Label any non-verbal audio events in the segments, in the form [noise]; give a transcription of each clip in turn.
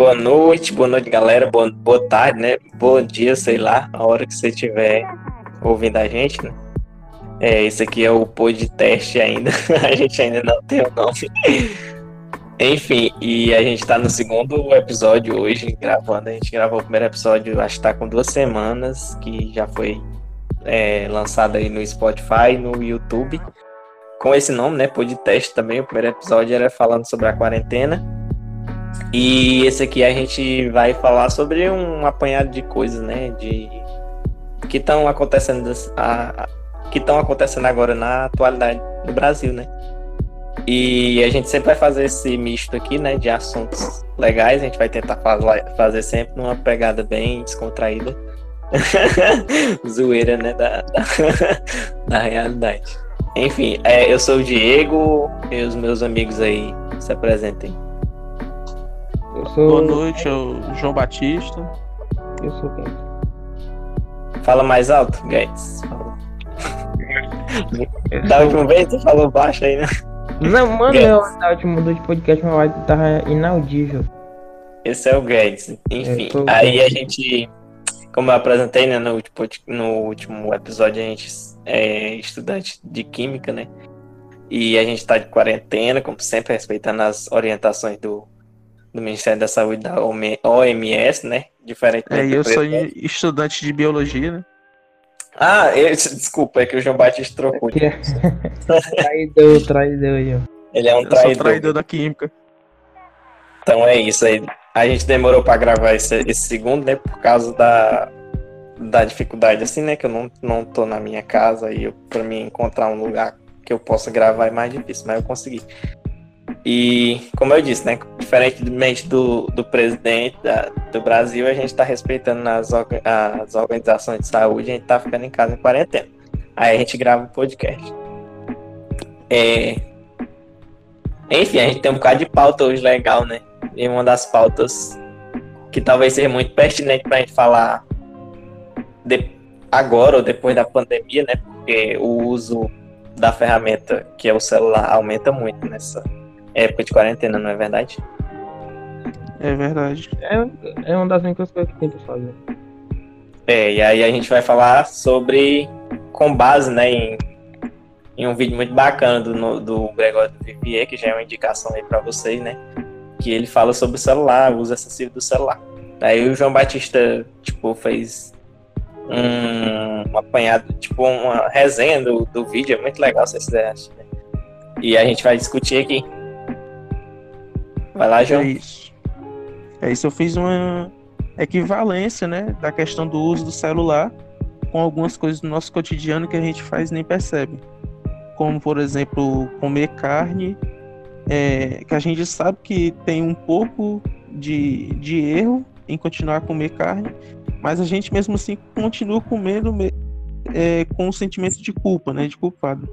boa noite, boa noite, galera. Boa, boa tarde, né? Bom dia, sei lá, a hora que você estiver ouvindo a gente, né? É, esse aqui é o podcast ainda. [laughs] a gente ainda não tem o nome. Enfim, e a gente tá no segundo episódio hoje, gravando. A gente gravou o primeiro episódio, acho que tá com duas semanas, que já foi é, lançado aí no Spotify, no YouTube. Com esse nome, né? Podcast também. O primeiro episódio era falando sobre a quarentena. E esse aqui a gente vai falar sobre um apanhado de coisas, né? De que estão acontecendo a, que estão acontecendo agora na atualidade do Brasil, né? E a gente sempre vai fazer esse misto aqui, né? De assuntos legais. A gente vai tentar fazer sempre numa pegada bem descontraída. [laughs] Zoeira, né? Da, da, [laughs] da realidade. Enfim, é, eu sou o Diego e os meus amigos aí se apresentem. Sou... Boa noite, eu João Batista. Eu sou Guedes. Fala mais alto, Guedes. da última vez você falou baixo aí, né? Não, mano, eu, na última mudou de podcast, meu áudio tava inaudível. Esse é o Guedes. Enfim, aí a gente, como eu apresentei né, no, último, no último episódio, a gente é estudante de química, né? E a gente tá de quarentena, como sempre, respeitando as orientações do do Ministério da Saúde da OMS, né? Diferente. É, eu sou estudante de biologia, né? Ah, eu, desculpa, é que o João Batista trocou. [laughs] traidor, traidor aí, ó. Ele é um traidor. Eu sou traidor da química. Então é isso aí. A gente demorou para gravar esse, esse segundo, né? Por causa da, da dificuldade, assim, né? Que eu não, não tô na minha casa e para mim encontrar um lugar que eu possa gravar é mais difícil, mas eu consegui. E, como eu disse, né, diferentemente do, do presidente da, do Brasil, a gente está respeitando as, as organizações de saúde, a gente está ficando em casa em quarentena. Aí a gente grava o um podcast. É... Enfim, a gente tem um bocado de pauta hoje legal, né? E uma das pautas que talvez seja muito pertinente para a gente falar de... agora ou depois da pandemia, né? Porque o uso da ferramenta que é o celular aumenta muito nessa época de quarentena, não é verdade? É verdade. É, é uma das únicas coisas que tem pra fazer. É, e aí a gente vai falar sobre, com base né, em, em um vídeo muito bacana do, do Gregório do Vivier, que já é uma indicação aí para vocês, né? Que ele fala sobre o celular, o uso excessivo do celular. Aí o João Batista, tipo, fez um, um apanhado, tipo, uma resenha do, do vídeo, é muito legal, se vocês acham, né? E a gente vai discutir aqui. Vai lá, João. É isso. É isso, eu fiz uma equivalência, né, da questão do uso do celular com algumas coisas do nosso cotidiano que a gente faz e nem percebe. Como, por exemplo, comer carne, é, que a gente sabe que tem um pouco de, de erro em continuar a comer carne, mas a gente mesmo assim continua comendo é, com o sentimento de culpa, né, de culpado.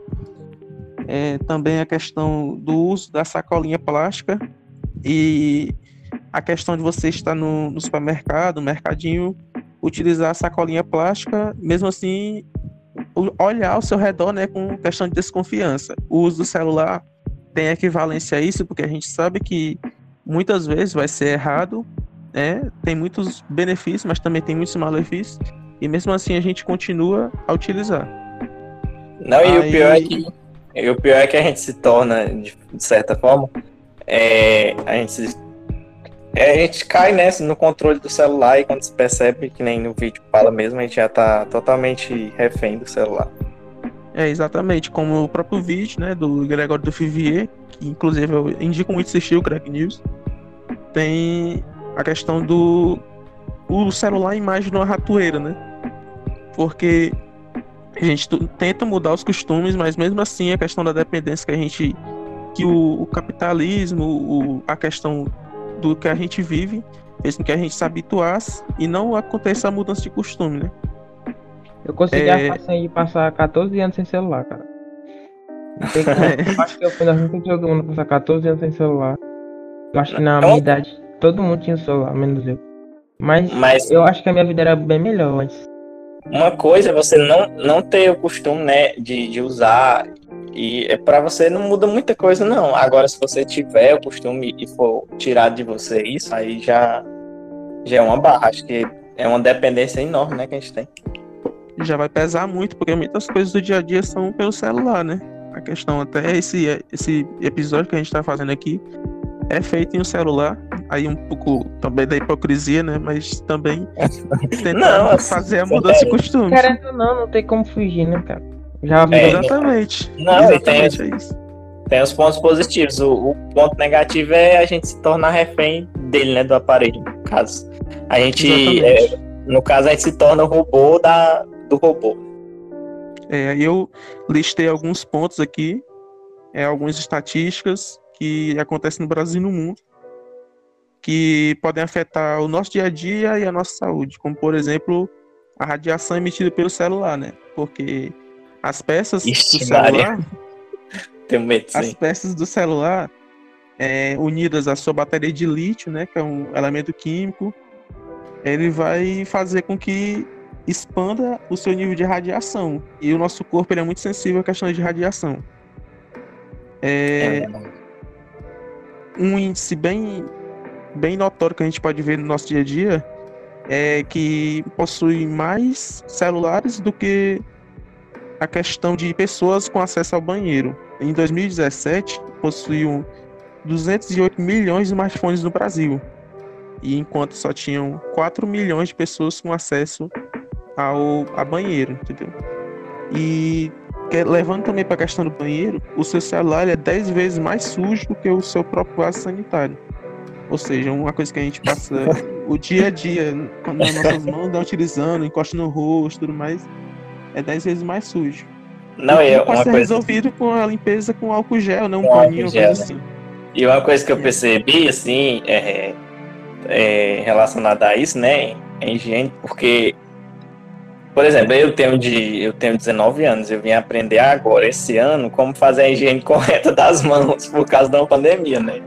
É, também a questão do uso da sacolinha plástica, e a questão de você estar no, no supermercado, no mercadinho, utilizar a sacolinha plástica, mesmo assim, olhar ao seu redor, né, com questão de desconfiança. O uso do celular tem equivalência a isso, porque a gente sabe que muitas vezes vai ser errado, né? Tem muitos benefícios, mas também tem muitos malefícios, e mesmo assim a gente continua a utilizar. Não, Aí... e o pior é que e o pior é que a gente se torna, de certa forma, é, a gente é, a gente cai nessa no controle do celular e quando se percebe que nem no vídeo fala mesmo, a gente já tá totalmente refém do celular. É, exatamente, como o próprio vídeo, né, do Gregório do Fivier, que inclusive eu indico muito assistir o Crack News, tem a questão do o celular em imagem de uma ratoeira, né? Porque a gente tenta mudar os costumes, mas mesmo assim a questão da dependência que a gente que o, o capitalismo, o, a questão do que a gente vive, fez com que a gente se habituasse e não aconteça a mudança de costume, né? Eu consegui é... a façanha de passar 14 anos sem celular, cara. [laughs] Acho que eu fui das únicas pessoas passar 14 anos sem celular. Eu acho que na minha idade todo mundo tinha celular, menos eu. Mas, Mas, eu acho que a minha vida era bem melhor antes. Uma coisa é você não, não ter o costume, né, de, de usar E é para você não muda muita coisa, não. Agora, se você tiver o costume e for tirado de você isso, aí já, já é uma barra. Acho que é uma dependência enorme, né, que a gente tem. Já vai pesar muito, porque muitas coisas do dia a dia são pelo celular, né? A questão até esse, esse episódio que a gente tá fazendo aqui é feito em um celular. Aí um pouco também da hipocrisia, né? Mas também [laughs] tentar não, assim, fazer a mudança de costume. Querendo não, não tem como fugir, né, cara? Já vi é, exatamente. Não, exatamente tem, é isso. Tem os pontos positivos. O, o, ponto negativo é a gente se tornar refém dele, né? Do aparelho, no caso. A gente, é, no caso, a gente se torna o robô da, do robô. É, eu listei alguns pontos aqui, é, algumas estatísticas que acontecem no Brasil e no mundo, que podem afetar o nosso dia a dia e a nossa saúde, como por exemplo a radiação emitida pelo celular, né? Porque as peças do celular. Tenho medo, as peças do celular é, unidas à sua bateria de lítio, né? Que é um elemento químico, ele vai fazer com que expanda o seu nível de radiação. E o nosso corpo ele é muito sensível à questão de radiação. É, é um índice bem, bem notório que a gente pode ver no nosso dia a dia é que possui mais celulares do que a questão de pessoas com acesso ao banheiro. Em 2017, possuíam 208 milhões de smartphones no Brasil, e enquanto só tinham 4 milhões de pessoas com acesso ao a banheiro, entendeu? E levando também para a questão do banheiro, o seu celular é 10 vezes mais sujo do que o seu próprio vaso sanitário. Ou seja, uma coisa que a gente passa [laughs] o dia a dia, quando as nossas mãos estão utilizando, encosta no rosto tudo mais, é 10 vezes mais sujo. Não, e é pode ser coisa... resolvido com a limpeza com álcool gel, não um paninho, gel, coisa assim. E uma coisa que eu percebi, assim, é, é relacionada a isso, né, é higiene, porque por exemplo, eu tenho, de, eu tenho 19 anos, eu vim aprender agora, esse ano, como fazer a higiene [laughs] correta das mãos por causa da pandemia, né?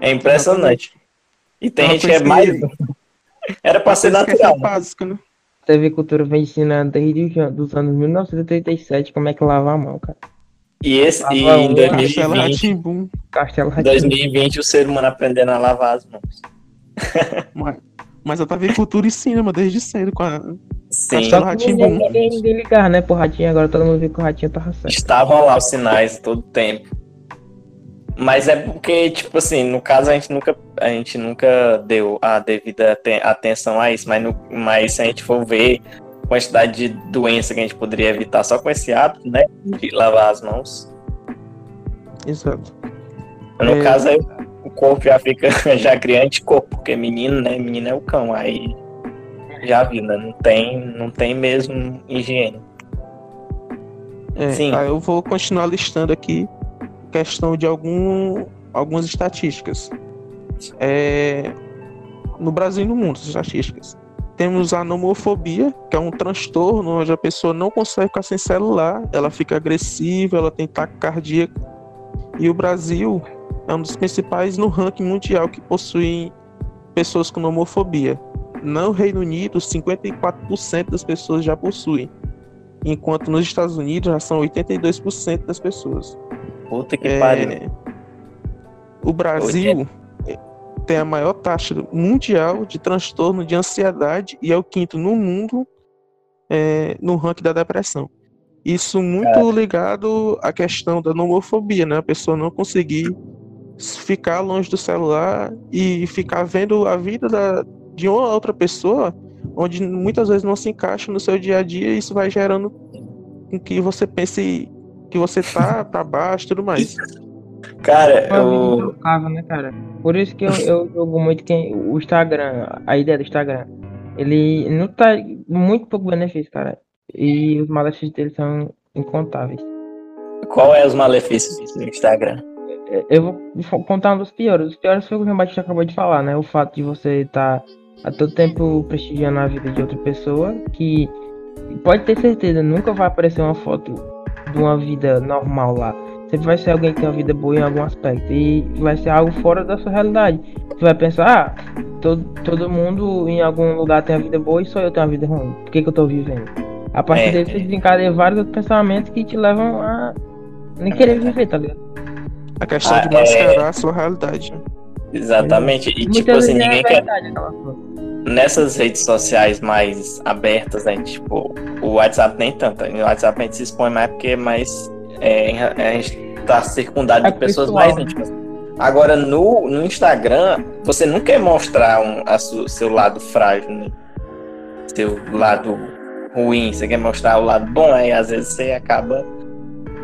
É impressionante. E tem gente que é mais. [laughs] Era para ser natural. É básico, né? TV Cultura vem ensinando desde os anos 1987 como é que lava a mão, cara. E, esse, e em 2020, Castelo 2020 o ser humano aprendendo a lavar as mãos. [laughs] Mas, mas a TV Cultura ensina, mas desde cedo com a Sim. Ninguém, ninguém, ninguém ligar, né, pro ratinho. Agora todo mundo viu que o ratinho tava certo. Estavam lá os sinais todo tempo. Mas é porque, tipo assim, no caso a gente nunca, a gente nunca deu a devida atenção a isso, mas, no, mas se a gente for ver a quantidade de doença que a gente poderia evitar só com esse hábito, né? De lavar as mãos. Exato. No é... caso, aí, o corpo já fica, [laughs] já cria anticorpo, porque menino, né? Menino é o cão. Aí já vi, né? Não tem, não tem mesmo higiene. É, Sim. Aí eu vou continuar listando aqui questão de algum, algumas estatísticas. É, no Brasil e no mundo, estatísticas. Temos a nomofobia, que é um transtorno onde a pessoa não consegue ficar sem celular, ela fica agressiva, ela tem taquicardia. E o Brasil é um dos principais no ranking mundial que possuem pessoas com nomofobia. No Reino Unido, 54% das pessoas já possuem, enquanto nos Estados Unidos já são 82% das pessoas. Puta que é... pariu. O Brasil tem a maior taxa mundial de transtorno de ansiedade e é o quinto no mundo é, no ranking da depressão. Isso muito ligado à questão da nomofobia, né? A pessoa não conseguir ficar longe do celular e ficar vendo a vida da, de uma outra pessoa, onde muitas vezes não se encaixa no seu dia a dia, e isso vai gerando com que você pense que você tá para baixo e tudo mais. [laughs] Cara, eu. né, cara? Por isso que eu, eu jogo muito quem, o Instagram, a ideia do Instagram. Ele não tá muito pouco benefício, cara. E os malefícios dele são incontáveis. Qual é os malefícios do Instagram? É, eu vou contar um dos piores. Os piores foi o que o Batista acabou de falar, né? O fato de você estar tá a todo tempo prestigiando a vida de outra pessoa que pode ter certeza, nunca vai aparecer uma foto de uma vida normal lá. Sempre vai ser alguém que tem uma vida boa em algum aspecto. E vai ser algo fora da sua realidade. Você vai pensar, ah, todo, todo mundo em algum lugar tem a vida boa e só eu tenho a vida ruim. Por que, que eu tô vivendo? A partir é, daí você desencadeia vários outros pensamentos que te levam a Nem querer viver, tá ligado? A questão ah, de mascarar é... a sua realidade. Né? Exatamente. E tipo assim, ninguém é quer. Nessas redes sociais mais abertas, né? Tipo, o WhatsApp nem tanto. O WhatsApp a gente se expõe mais porque é mais. É, a gente tá circundado é de pessoas pessoal, mais né? íntimas. Agora, no, no Instagram, você não quer mostrar um, a su, seu lado frágil, né? Seu lado ruim. Você quer mostrar o lado bom, aí às vezes você acaba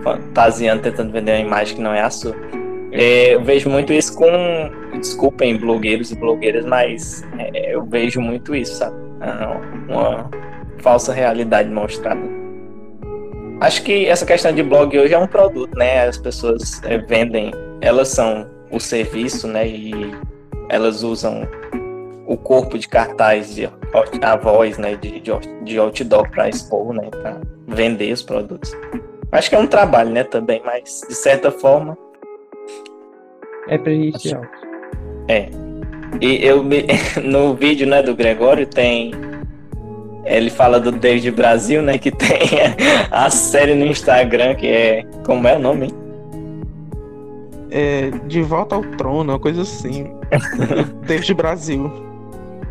fantasiando, tentando vender uma imagem que não é a sua. É, eu vejo muito isso com. Desculpem, blogueiros e blogueiras, mas é, eu vejo muito isso, sabe? Ah, uma falsa realidade mostrada. Acho que essa questão de blog hoje é um produto, né? As pessoas é, vendem, elas são o serviço, né? E elas usam o corpo de cartaz, de, a voz, né? De, de, de outdoor para expor, né? Para vender os produtos. Acho que é um trabalho, né? Também, mas de certa forma é prejudicial. É. E eu [laughs] no vídeo né, do Gregório tem. Ele fala do David Brasil, né? Que [laughs] tem a série no Instagram que é. Como é o nome? É, de volta ao trono, uma coisa assim. [laughs] David Brasil.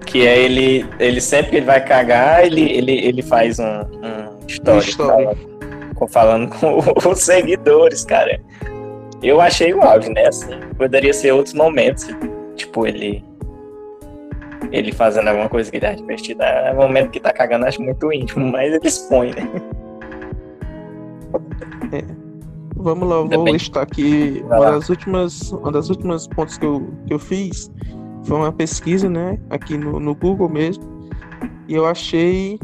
Que é ele. Ele sempre que ele vai cagar, ele, ele, ele faz um, um story. Falando, falando com os seguidores, cara. Eu achei o áudio, né? Assim, poderia ser outros momentos. Tipo, ele. Ele fazendo alguma coisa que ele acha divertida. É um momento que tá cagando, acho muito íntimo, [laughs] mas ele expõe, né? É. Vamos lá, eu vou listar aqui uma das últimas, uma das últimas pontos que eu, que eu fiz foi uma pesquisa, né, aqui no, no Google mesmo, e eu achei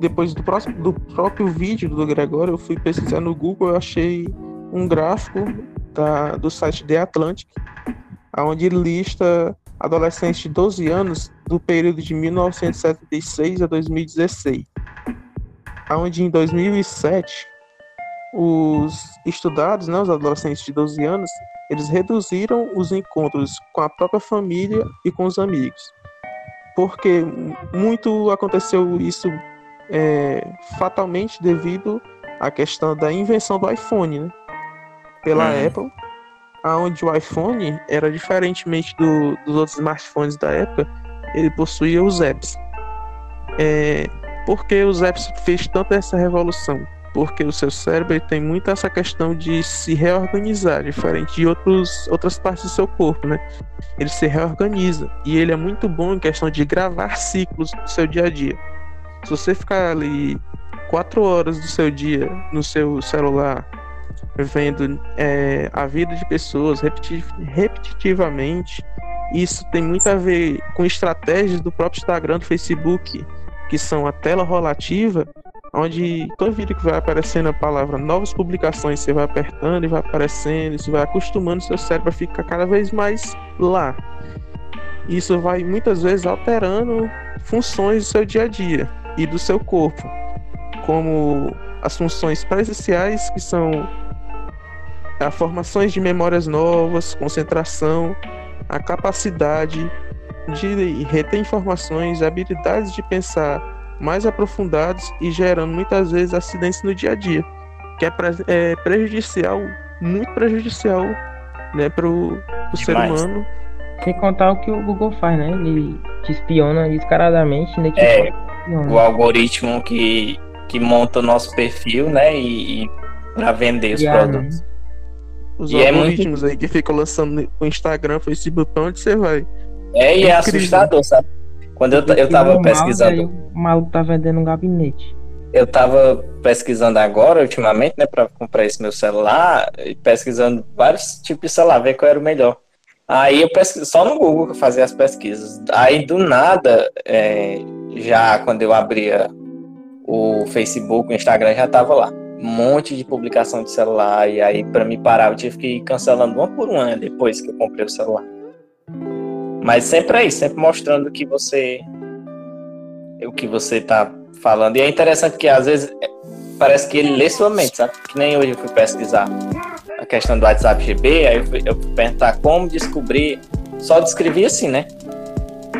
depois do próximo do próprio vídeo do Gregório, eu fui pesquisar no Google, eu achei um gráfico da, do site The Atlantic, onde lista adolescentes de 12 anos do período de 1976 a 2016, onde em 2007 os estudados, né, os adolescentes de 12 anos, eles reduziram os encontros com a própria família e com os amigos, porque muito aconteceu isso é, fatalmente devido à questão da invenção do iPhone, né? pela uhum. Apple, aonde o iPhone era diferentemente do, dos outros smartphones da época, ele possuía os apps. É, por que os apps fez tanta essa revolução? Porque o seu cérebro tem muito essa questão de se reorganizar, diferente de outros, outras partes do seu corpo, né? Ele se reorganiza e ele é muito bom em questão de gravar ciclos do seu dia a dia. Se você ficar ali quatro horas do seu dia no seu celular vendo é, a vida de pessoas repetitivamente. Isso tem muito a ver com estratégias do próprio Instagram, do Facebook, que são a tela rolativa, onde toda vida que vai aparecendo a palavra novas publicações, você vai apertando e vai aparecendo, isso vai acostumando seu cérebro a ficar cada vez mais lá. Isso vai muitas vezes alterando funções do seu dia a dia e do seu corpo, como as funções presenciais que são a formações de memórias novas, concentração, a capacidade de reter informações, habilidades de pensar mais aprofundados e gerando muitas vezes acidentes no dia a dia, que é, é prejudicial, muito prejudicial né, para o ser humano. Sem contar o que o Google faz, né? Ele te espiona descaradamente. Né, é, o algoritmo que, que monta o nosso perfil, né? E, e para vender os yeah, produtos. Né? Os e algoritmos é muito... aí que ficam lançando no Instagram, Facebook, pra onde você vai. É, e é, é assustador, sabe? Quando eu, eu tava pesquisando. o maluco tá vendendo um gabinete. Eu tava pesquisando agora, ultimamente, né, pra comprar esse meu celular, e pesquisando vários tipos de celular, ver qual era o melhor. Aí eu pesquiso só no Google que eu fazia as pesquisas. Aí do nada, é, já quando eu abria o Facebook, o Instagram já tava lá um monte de publicação de celular, e aí para me parar eu tive que ir cancelando uma por uma depois que eu comprei o celular. Mas sempre é isso, sempre mostrando que você o que você tá falando. E é interessante que às vezes parece que ele lê sua mente, sabe? Que nem hoje eu fui pesquisar a questão do WhatsApp GB, aí eu fui, eu fui perguntar como descobrir, só descrevi assim, né?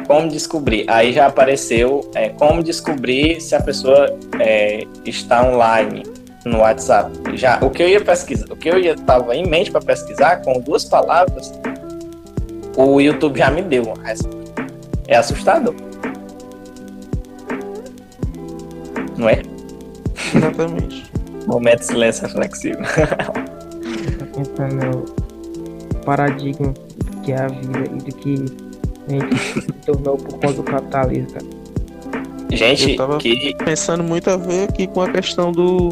Como descobrir? Aí já apareceu é, como descobrir se a pessoa é, está online no WhatsApp. Já o que eu ia pesquisar, o que eu ia tava em mente para pesquisar com duas palavras, o YouTube já me deu. É assustador. Não é? Exatamente. [laughs] Momento de silêncio reflexivo. pensando no paradigma que é a vida e do que a gente se tornou por conta do capitalismo, cara. Gente, Eu tava que pensando muito a ver aqui com a questão do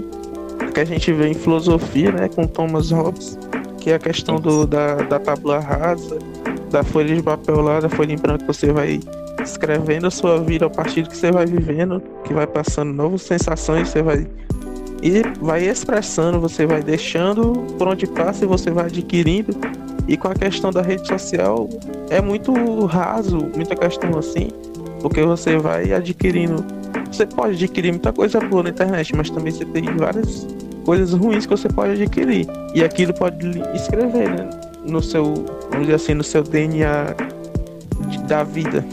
que a gente vê em filosofia, né, com Thomas Hobbes, que é a questão do, da, da tábula rasa, da folha de papel lá, da folha em branco, você vai escrevendo a sua vida a partir do que você vai vivendo, que vai passando novas sensações, você vai e vai expressando, você vai deixando por onde passa e você vai adquirindo. E com a questão da rede social é muito raso, muita questão assim, porque você vai adquirindo. Você pode adquirir muita coisa boa na internet, mas também você tem várias coisas ruins que você pode adquirir. E aquilo pode escrever, né? No seu, vamos dizer assim, no seu DNA da vida.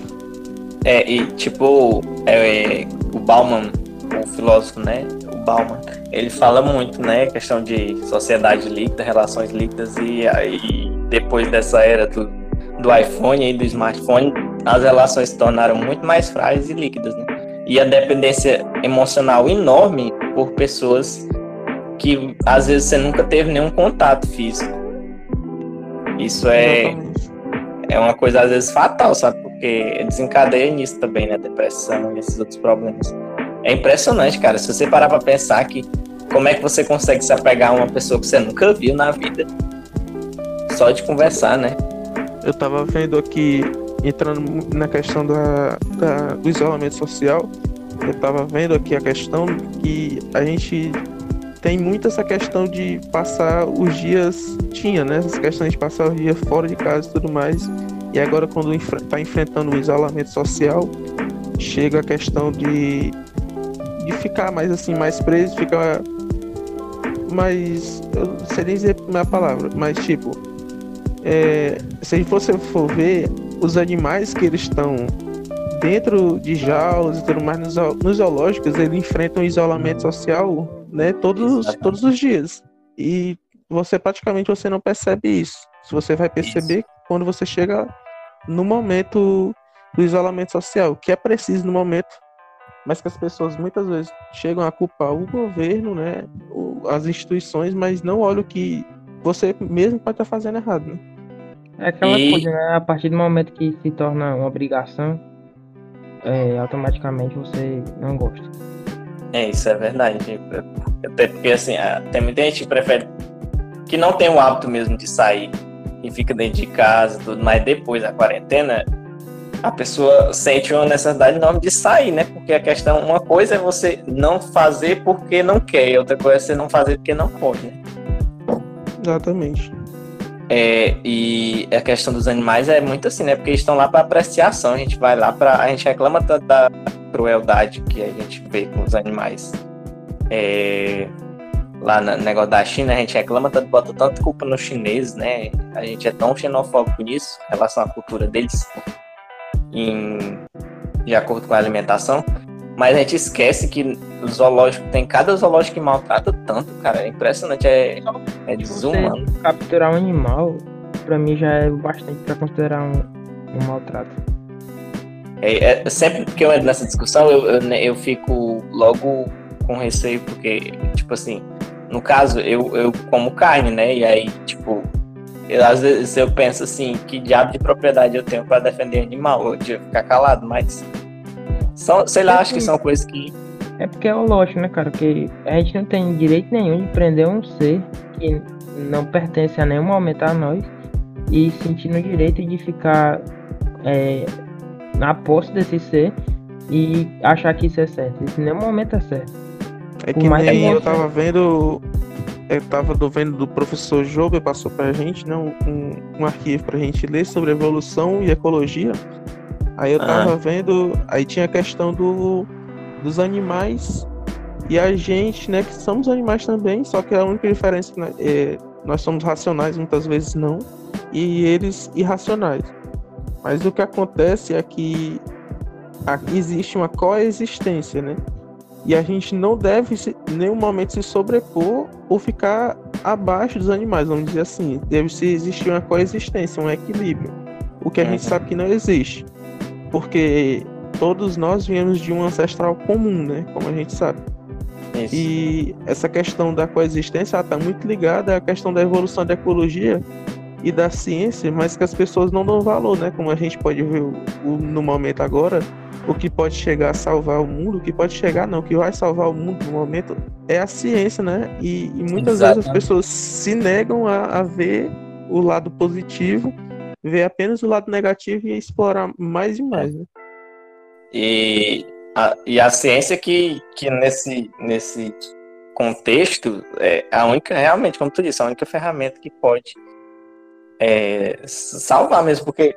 É, e tipo, é, o Bauman, o filósofo, né? O Bauman, ele fala muito, né? Questão de sociedade líquida, relações líquidas, e aí depois dessa era do, do iPhone e do smartphone, as relações se tornaram muito mais frágeis e líquidas, né? E a dependência emocional enorme por pessoas que às vezes você nunca teve nenhum contato físico. Isso é, é uma coisa às vezes fatal, sabe? Porque desencadeia nisso também, né? Depressão e esses outros problemas. É impressionante, cara. Se você parar pra pensar que como é que você consegue se apegar a uma pessoa que você nunca viu na vida, só de conversar, né? Eu tava vendo aqui, entrando na questão da, da- do isolamento social, eu tava vendo aqui a questão que a gente tem muito essa questão de passar os dias, tinha, né? Essa questão de passar os dias fora de casa e tudo mais. E agora quando enfre- tá enfrentando o isolamento social, chega a questão de, de ficar mais assim, mais preso, ficar mais. Eu não sei nem dizer a palavra, mas tipo, é, se você for ver os animais que eles estão dentro de jaulas e tudo mais nos, nos zoológicos, eles enfrentam isolamento social, né, todos, Exatamente. todos os dias. E você praticamente você não percebe isso. Se você vai perceber quando você chega no momento do isolamento social, que é preciso no momento, mas que as pessoas muitas vezes chegam a culpar o governo, né, as instituições, mas não olham o que você mesmo pode estar fazendo errado, né? É aquela E- coisa, né? A partir do momento que se torna uma obrigação, é, automaticamente você não gosta. É, isso é verdade. Até porque, assim, tem muita gente que prefere que não tem o hábito mesmo de sair e fica dentro de casa e tudo, mas depois da quarentena, a pessoa sente uma necessidade enorme de sair, né? Porque a questão, uma coisa é você não fazer porque não quer, e outra coisa é você não fazer porque não pode, né? Exatamente. É, e a questão dos animais é muito assim, né? Porque eles estão lá para apreciação. A gente vai lá para. A gente reclama tanto da crueldade que a gente vê com os animais. É, lá no negócio da China, a gente reclama tanto, bota tanto culpa nos chineses, né? A gente é tão xenofóbico nisso, em relação à cultura deles, em, de acordo com a alimentação. Mas a gente esquece que o zoológico tem cada zoológico que maltrata tanto, cara. É impressionante, é, é desumano. Você capturar um animal, pra mim já é bastante pra considerar um, um maltrato. É, é- sempre que eu entro nessa discussão, eu, eu, né, eu fico logo com receio, porque, tipo assim, no caso, eu, eu como carne, né? E aí, tipo, eu, às vezes eu penso assim, que diabo de propriedade eu tenho pra defender animal? Eu devia ficar calado, mas. São, sei lá, acho que são coisas que. É porque é lógico, né, cara? Que a gente não tem direito nenhum de prender um ser que não pertence a nenhum momento a nós e sentir no direito de ficar é, na posse desse ser e achar que isso é certo. Isso em nenhum momento é certo. É Por que mais nem eu tava vendo. Eu tava do- vendo do professor Jober, passou pra gente, né? Um, um arquivo pra gente ler sobre evolução e ecologia. Aí eu tava vendo. Aí tinha a questão do, dos animais e a gente, né? Que somos animais também, só que a única diferença né, é nós somos racionais, muitas vezes não, e eles irracionais. Mas o que acontece é que existe uma coexistência, né? E a gente não deve em nenhum momento se sobrepor ou ficar abaixo dos animais, vamos dizer assim. Deve se existir uma coexistência, um equilíbrio. O que a gente uhum. sabe que não existe. Porque todos nós viemos de um ancestral comum, né? Como a gente sabe. Isso. E essa questão da coexistência está muito ligada à questão da evolução da ecologia e da ciência, mas que as pessoas não dão valor, né? Como a gente pode ver no momento agora, o que pode chegar a salvar o mundo, o que pode chegar, não, o que vai salvar o mundo no momento é a ciência, né? E, e muitas Exato. vezes as pessoas se negam a, a, ver o lado positivo, ver apenas o lado negativo e explorar mais e mais, né? E a, e a ciência que, que nesse, nesse contexto é a única, realmente, como tu disse, a única ferramenta que pode é, salvar mesmo, porque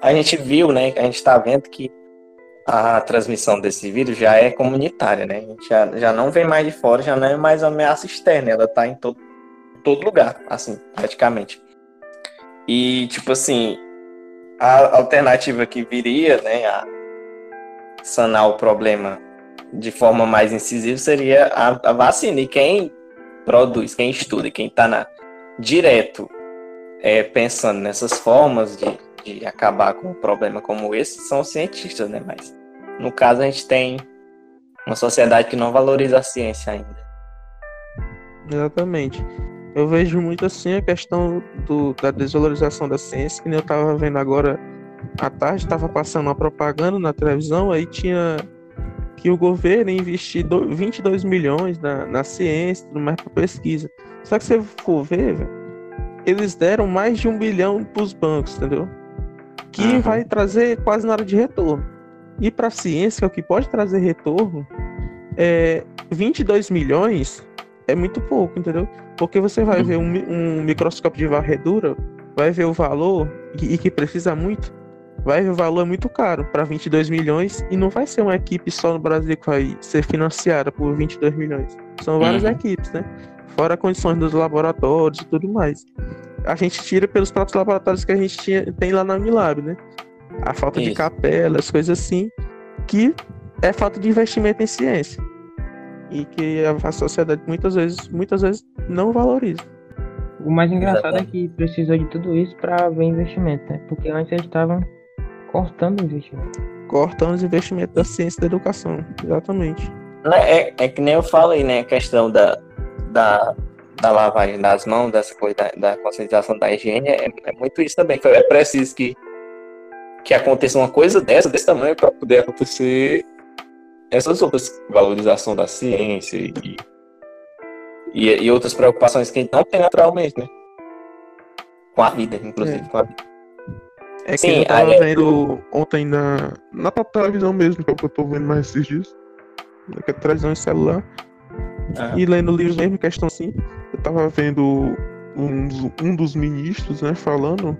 a gente viu, né? A gente está vendo que a transmissão desse vírus já é comunitária, né? A gente já, já não vem mais de fora, já não é mais ameaça externa, ela tá em todo, todo lugar, assim, praticamente. E, tipo assim, a alternativa que viria, né, a sanar o problema de forma mais incisiva seria a, a vacina. E quem produz, quem estuda, quem está na, direto é, pensando nessas formas de, de acabar com um problema como esse são os cientistas, né? Mas no caso, a gente tem uma sociedade que não valoriza a ciência ainda. Exatamente. Eu vejo muito assim a questão do, da desvalorização da ciência, que nem eu estava vendo agora à tarde, estava passando uma propaganda na televisão, aí tinha que o governo investir 22 milhões na, na ciência tudo mais para pesquisa. Só que se você for ver, eles deram mais de um bilhão para os bancos, entendeu? Que uhum. vai trazer quase nada de retorno. E para a ciência, o que pode trazer retorno, é 22 milhões é muito pouco, entendeu? Porque você vai ver um, um microscópio de varredura, vai ver o valor e, e que precisa muito, vai ver o valor é muito caro para 22 milhões e não vai ser uma equipe só no Brasil que vai ser financiada por 22 milhões. São várias uhum. equipes, né? Fora condições dos laboratórios e tudo mais. A gente tira pelos próprios laboratórios que a gente tinha, tem lá na Unilab, né? a falta Isso. de capela, as coisas assim, que é falta de investimento em ciência. E que a sociedade muitas vezes, muitas vezes não valoriza. O mais engraçado é Exatamente. é que precisou de tudo isso para haver investimento, né? Porque antes eles estavam cortando o investimento. Cortando os investimentos da ciência e da educação, exatamente. É, é que nem eu falei, né? A questão da, da, da lavagem das mãos, dessa coisa da, da conscientização da higiene, é, é muito isso também. É preciso que que aconteça uma coisa dessa, desse tamanho, para poder acontecer essas outras valorização da ciência e, e, e, outras preocupações que a gente não tem naturalmente, né? Com a vida, inclusive, é. com a vida. É que Sim, eu tava é... vendo ontem na, na televisão mesmo, que é o que eu tô vendo mais esses dias. Que é televisão em celular. E lendo livros mesmo, questão assim. Eu tava vendo um, um dos ministros, né, falando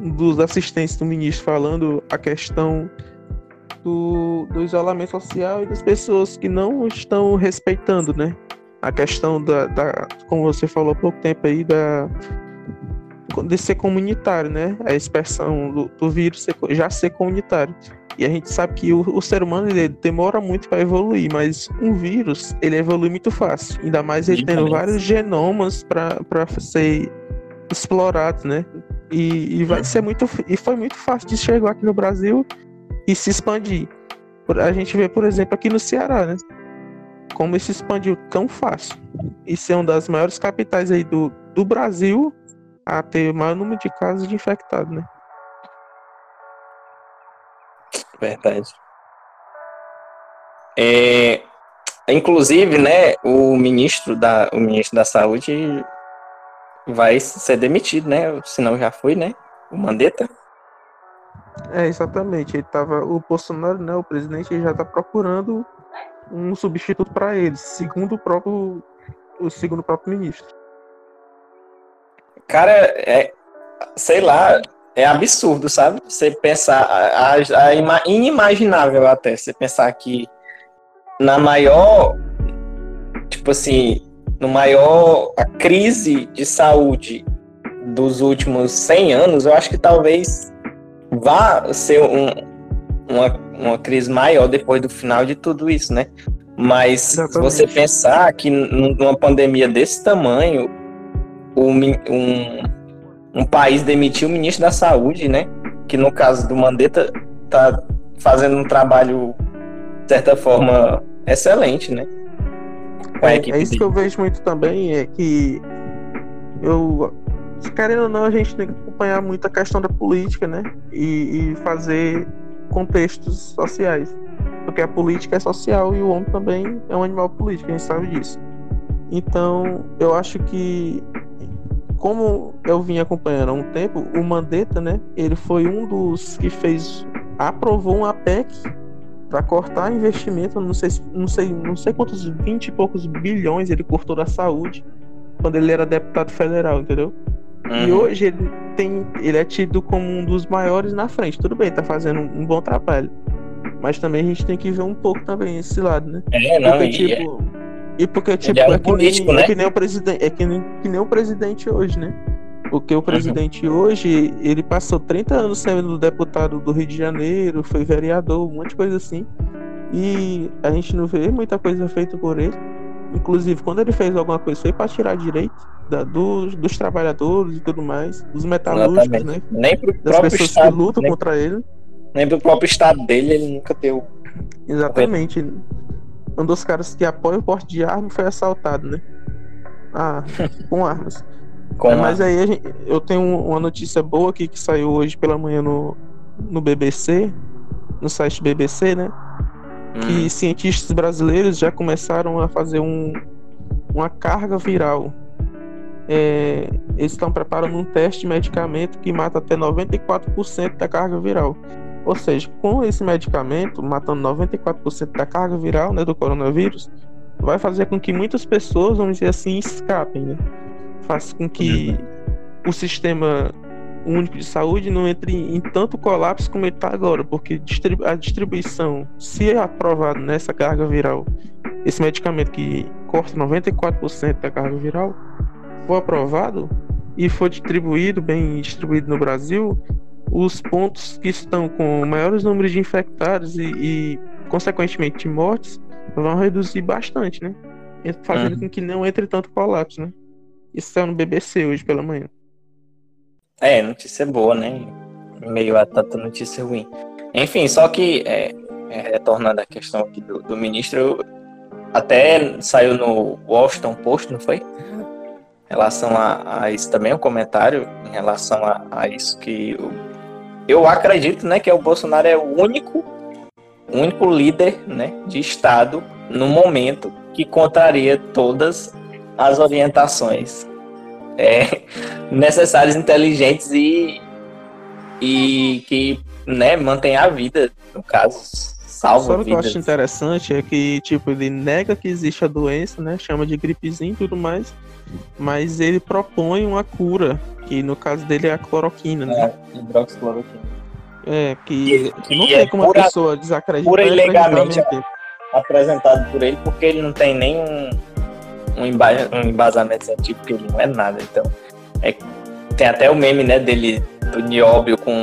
dos assistentes do ministro falando a questão do, do isolamento social e das pessoas que não estão respeitando, né? A questão da, da como você falou há pouco tempo aí, da, de ser comunitário, né? A expressão do, do vírus ser, já ser comunitário. E a gente sabe que o, o ser humano ele demora muito para evoluir, mas um vírus ele evolui muito fácil. Ainda mais ele tendo vários genomas para ser explorados, né? E, e vai ser muito. E foi muito fácil de chegar aqui no Brasil e se expandir. A gente vê, por exemplo, aqui no Ceará, né? Como se expandiu tão fácil. E ser uma das maiores capitais aí do, do Brasil a ter o maior número de casos de infectados, né? Verdade. É, inclusive, né, o ministro da, o ministro da Saúde vai ser demitido, né? Se não já foi, né? O Mandetta. É, exatamente. Ele tava, o Bolsonaro, né, o presidente, já está procurando um substituto para ele, segundo o próprio, o segundo próprio ministro. Cara, é, sei lá, é absurdo, sabe? Você pensar, a, a, a inimaginável até, você pensar que na maior, tipo assim, no maior a crise de saúde dos últimos 100 anos, eu acho que talvez vá ser um, uma, uma crise maior depois do final de tudo isso, né? Mas Exatamente. se você pensar que numa pandemia desse tamanho, um, um país demitiu o ministro da Saúde, né? Que no caso do Mandetta tá fazendo um trabalho, de certa forma, excelente, né? É, é, isso que eu vejo muito também, é que eu querendo ou não, a gente tem que acompanhar muito a questão da política, né? E, e, fazer contextos sociais. Porque a política é social e o homem também é um animal político, a gente sabe disso. Então, eu acho que, como eu vim acompanhando há um tempo, o Mandetta, né? Ele foi um dos que fez, aprovou uma PEC para cortar investimento, não sei, não sei, não sei quantos 20 e poucos bilhões ele cortou da saúde quando ele era deputado federal, entendeu? Uhum. E hoje ele tem, ele é tido como um dos maiores na frente. Tudo bem, tá fazendo um bom trabalho. Mas também a gente tem que ver um pouco também esse lado, né? É, não, porque, e tipo, é... e porque tipo, é, um é, que político, nem, né? é que nem o presidente, é que nem, que nem o presidente hoje, né? Porque o presidente uhum. hoje, ele passou 30 anos sendo deputado do Rio de Janeiro, foi vereador, um monte de coisa assim. E a gente não vê muita coisa feita por ele. Inclusive, quando ele fez alguma coisa, foi para tirar direito da, dos, dos, trabalhadores e tudo mais, dos metalúrgicos, né? Nem pro das próprio pessoas estado, que lutam nem, contra ele. Nem pro próprio estado dele, ele nunca deu. Exatamente. Um dos caras que apoia o porte de arma foi assaltado, né? Ah, [laughs] com armas. Com é, mas aí gente, eu tenho uma notícia boa aqui que saiu hoje pela manhã no, no BBC, no site BBC, né? Que hum. cientistas brasileiros já começaram a fazer um, uma carga viral. É, eles estão preparando um teste de medicamento que mata até 94% da carga viral. Ou seja, com esse medicamento, matando 94% da carga viral né, do coronavírus, vai fazer com que muitas pessoas, vamos dizer assim, escapem. Né? Faz com que o sistema único de saúde não entre em tanto colapso como ele está agora, porque a distribuição, se é aprovado nessa carga viral, esse medicamento que corta 94% da carga viral, for aprovado e for distribuído, bem distribuído no Brasil, os pontos que estão com maiores números de infectados e, e consequentemente de mortes vão reduzir bastante, né? Fazendo uhum. com que não entre tanto colapso, né? Isso saiu no BBC hoje pela manhã. É, notícia boa, né? Meio a tanta notícia ruim. Enfim, só que, é, é, retornando à questão aqui do, do ministro, até saiu no Washington Post, não foi? Em relação a, a isso também, um comentário em relação a, a isso que eu, eu acredito, né, que o Bolsonaro é o único, único líder, né, de Estado no momento que contraria todas as orientações é, necessários, inteligentes e, e que né, mantém a vida, no caso, salva Só o que eu acho interessante é que, tipo, ele nega que existe a doença, né? Chama de gripezinho e tudo mais, mas ele propõe uma cura, que no caso dele é a cloroquina, né? É, hidroxicloroquina. É, que, que não tem é como pura, a pessoa desacreditar. Pura ilegalmente apresentado por ele, porque ele não tem nenhum um, embasamento científico que ele não é nada. Então, é, tem até o meme, né, dele, do nióbio com.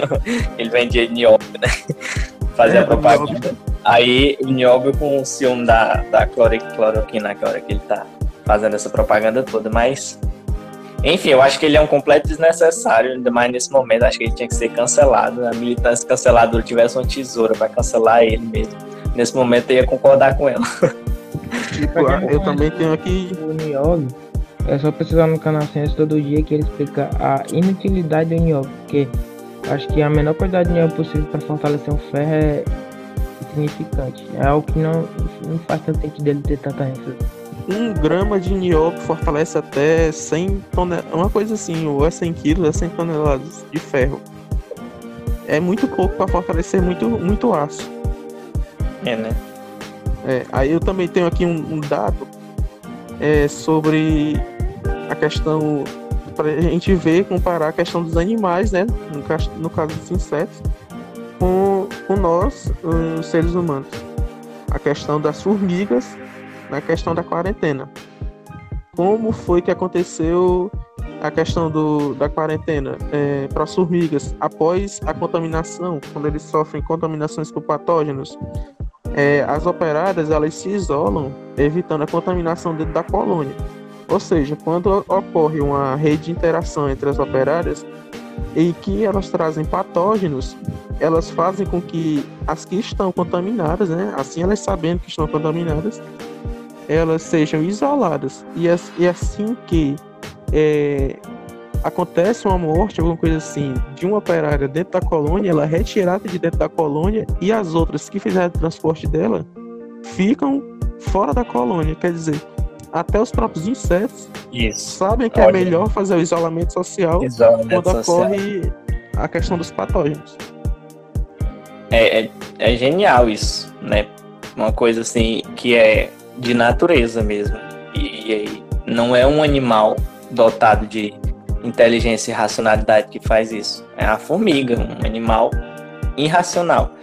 [laughs] ele vendia nióbio, né? [laughs] Fazia é, propaganda. Aí o nióbio com o ciúme da, da cloroquina agora que ele tá fazendo essa propaganda toda, mas. Enfim, eu acho que ele é um completo desnecessário, ainda mais nesse momento. Acho que ele tinha que ser cancelado. A militância canceladora tivesse uma tesoura para cancelar ele mesmo. Nesse momento eu ia concordar com ela. [laughs] Tipo, eu também tenho aqui. O Niog, é só precisar no canal Ciência todo dia que ele explica a inutilidade do Niog, porque acho que a menor quantidade de Niog possível para fortalecer um ferro é insignificante. É algo que não, não faz tanto sentido dele ter tanta ênfase. Um grama de nióbio fortalece até 100 toneladas, uma coisa assim, ou é 100 quilos, é 100 toneladas de ferro. É muito pouco para fortalecer muito, muito aço. É, né? É, aí eu também tenho aqui um, um dado é, sobre a questão para a gente ver, comparar a questão dos animais, né, no, caso, no caso dos insetos, com, com nós, os seres humanos. A questão das formigas, na questão da quarentena. Como foi que aconteceu a questão do, da quarentena é, para as formigas após a contaminação, quando eles sofrem contaminações por patógenos? É, as operárias elas se isolam, evitando a contaminação dentro da colônia. Ou seja, quando ocorre uma rede de interação entre as operárias e que elas trazem patógenos, elas fazem com que as que estão contaminadas, né, assim elas sabendo que estão contaminadas, elas sejam isoladas. E, e assim que é, acontece uma morte, alguma coisa assim, de uma operária dentro da colônia, ela é retirada de dentro da colônia e as outras que fizeram o transporte dela ficam fora da colônia. Quer dizer, até os próprios insetos Isso. sabem que é Olha. é melhor fazer o isolamento social isolamento quando social. ocorre a questão dos patógenos. É, é, é genial isso, né? Uma coisa assim que é de natureza mesmo. E, e não é um animal dotado de inteligência e racionalidade que faz isso. É a formiga, um animal irracional.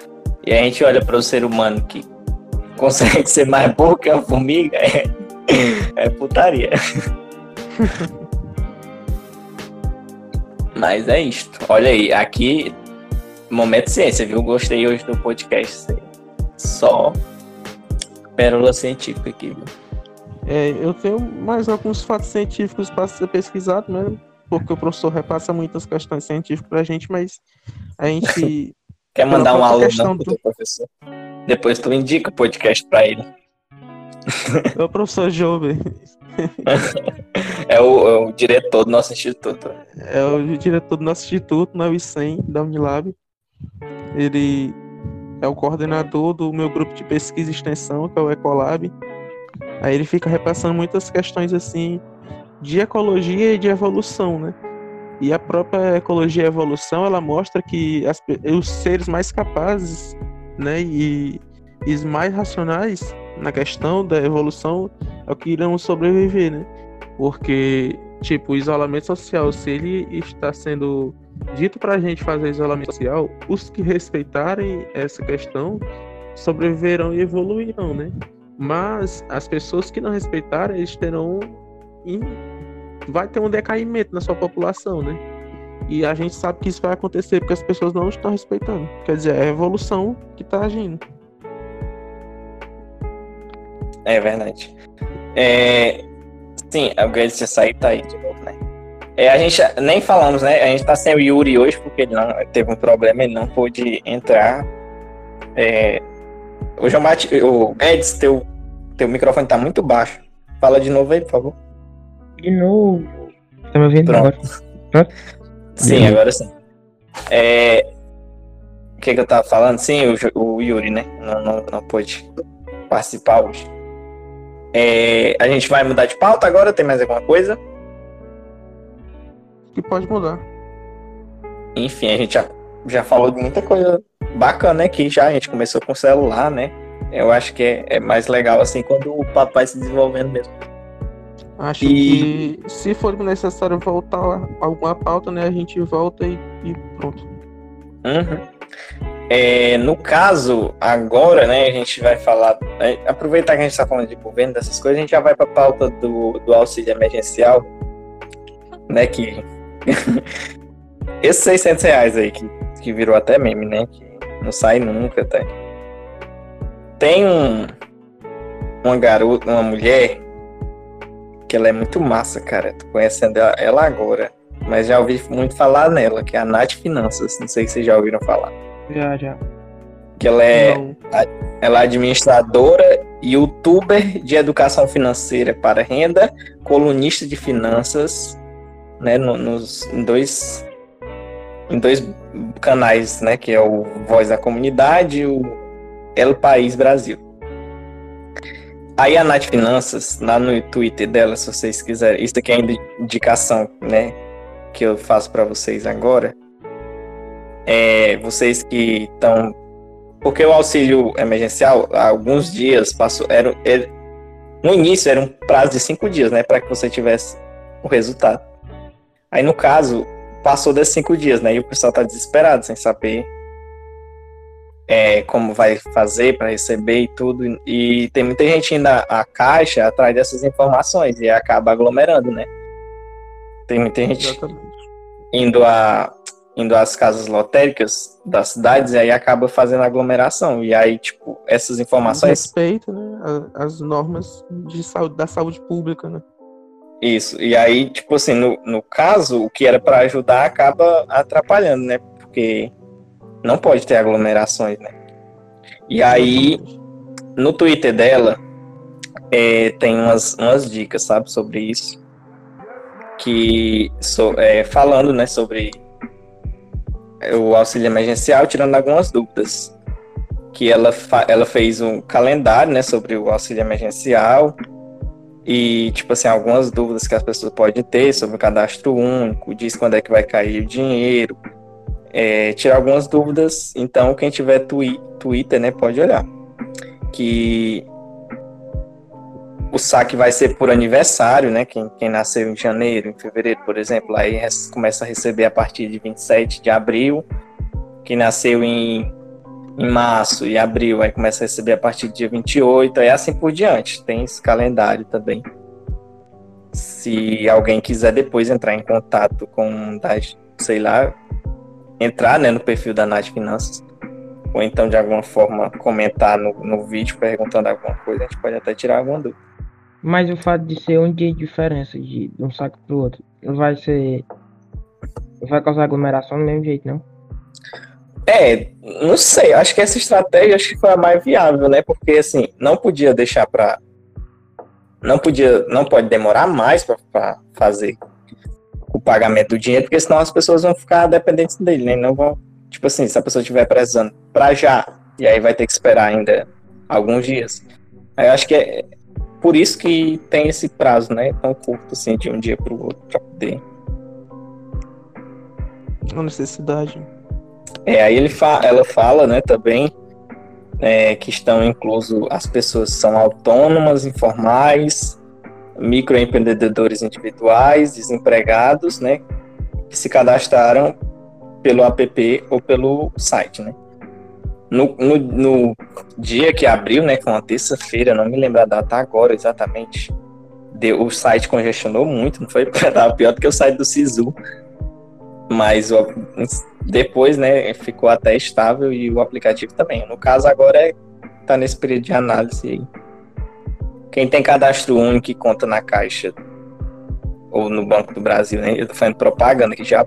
E a gente olha para o ser humano que [laughs] consegue ser mais burro que a formiga, é, [laughs] é putaria. [laughs] Mas é isto. Olha aí, aqui, momento ciência, viu? Gostei hoje do podcast. Só pérola científica aqui, viu? É, eu tenho mais alguns fatos científicos para ser pesquisado, né? Porque o professor repassa muitas questões científicas para a gente, mas a gente. [laughs] Quer mandar um aluno do... professor? Depois tu indica o podcast para ele. [laughs] É o professor Jovem. é, o, é o, diretor do nosso instituto. É o diretor do nosso instituto, na UICEM, da Unilab. Ele é o coordenador do meu grupo de pesquisa e extensão, que é o Ecolab. Aí ele fica repassando muitas questões assim de ecologia e de evolução, né? E a própria ecologia e evolução, ela mostra que as, os seres mais capazes, né, e, e mais racionais na questão da evolução é o que irão sobreviver, né? Porque, tipo, o isolamento social, se ele está sendo dito para a gente fazer isolamento social, os que respeitarem essa questão sobreviverão e evoluirão, né? Mas as pessoas que não respeitarem, eles terão. Vai ter um decaimento na sua população, né? E a gente sabe que isso vai acontecer porque as pessoas não estão respeitando. Quer dizer, é a evolução que está agindo. É verdade. É... Sim, o Guedes tinha saído, tá aí de novo, né? É, a gente nem falamos, né? A gente tá sem o Yuri hoje porque ele não teve um problema, ele não pôde entrar. É, o João Mate, o Guedes, teu, teu microfone tá muito baixo. Fala de novo aí, por favor. De novo. Tá me ouvindo Pronto. agora? Sim, agora sim. É, o que, que eu tava falando? Sim, o, o Yuri, né? Não, não, não pôde participar hoje. É, a gente vai mudar de pauta agora? Tem mais alguma coisa? Que pode mudar. Enfim, a gente já, já falou de muita coisa bacana aqui já. A gente começou com o celular, né? Eu acho que é, é mais legal assim quando o papai se desenvolvendo mesmo. Acho e... que se for necessário voltar a alguma pauta, né? A gente volta e, e pronto. Uhum. É, no caso, agora, né, a gente vai falar. É, aproveitar que a gente está falando de governo, dessas coisas, a gente já vai para a pauta do, do auxílio emergencial, né? Que. [laughs] Esses 600 reais aí, que, que virou até meme, né? Que não sai nunca, até. Tem um, uma garota, uma mulher, que ela é muito massa, cara. Tô conhecendo ela, agora, mas já ouvi muito falar nela, que é a Nath Finanças. Não sei se vocês já ouviram falar. Já, já. Que ela é, ela é administradora, youtuber de educação financeira para renda, colunista de finanças, né, no, nos em dois em dois canais, né, que é o Voz da Comunidade e o El País Brasil. Aí a Nath Finanças, lá no Twitter dela, se vocês quiserem, isso aqui é a indicação, né, que eu faço para vocês agora é, vocês que estão. Porque o auxílio emergencial, há alguns dias, passou. Era, era, no início era um prazo de cinco dias, né? Para que você tivesse o resultado. Aí, no caso, passou desses cinco dias, né? E o pessoal está desesperado, sem saber é, como vai fazer para receber e tudo. E tem muita gente indo à caixa atrás dessas informações e acaba aglomerando, né? Tem muita gente Exatamente. indo a indo às casas lotéricas das cidades e aí acaba fazendo aglomeração. E aí, tipo, essas informações. Respeito, né? As normas de saúde, da saúde pública, né? Isso. E aí, tipo assim, no, no caso, o que era para ajudar acaba atrapalhando, né? Porque não pode ter aglomerações, né? E aí, no Twitter dela, é, tem umas, umas dicas, sabe, sobre isso. Que, so, é, falando, né, sobre o auxílio emergencial, tirando algumas dúvidas. Que ela, ela fez um calendário, né, sobre o auxílio emergencial e, tipo assim, algumas dúvidas que as pessoas podem ter sobre o cadastro único, diz quando é que vai cair o dinheiro, é, tirar algumas dúvidas. Então, quem tiver twi Twitter, né, pode olhar. Que o saque vai ser por aniversário, né? Quem, quem nasceu em janeiro, em fevereiro, por exemplo, aí começa a receber a partir de 27 de abril. Quem nasceu em, em março e abril, aí começa a receber a partir do dia 28, aí assim por diante. Tem esse calendário também. Se alguém quiser depois entrar em contato com, sei lá, entrar né, no perfil da Nath Finanças, ou então de alguma forma comentar no, no vídeo perguntando alguma coisa, a gente pode até tirar alguma dúvida. Mas o fato de ser um dia de diferença de, de um saco pro outro, vai ser. Vai causar aglomeração do mesmo jeito, não? É, não sei. Acho que essa estratégia acho que foi a mais viável, né? Porque assim, não podia deixar para não podia, não pode demorar mais para fazer o pagamento do dinheiro, porque senão as pessoas vão ficar dependentes dele, né? Não vão, tipo assim, se a pessoa estiver precisando para já, e aí vai ter que esperar ainda alguns dias. Aí eu acho que é, por isso que tem esse prazo, né? Tão curto assim, de um dia para o outro, para poder. A necessidade. É, aí ele fa ela fala, né, também, é, que estão incluso as pessoas que são autônomas, informais, microempreendedores individuais, desempregados, né, que se cadastraram pelo app ou pelo site, né. No, no, no dia que abriu, né, que é uma terça-feira, não me lembro a data agora exatamente, deu, o site congestionou muito, não foi? [laughs] Tava pior do que o site do Sisu. Mas o, depois, né, ficou até estável e o aplicativo também. No caso, agora é, tá nesse período de análise aí. Quem tem cadastro único e conta na Caixa ou no Banco do Brasil, né? Eu tô fazendo propaganda que já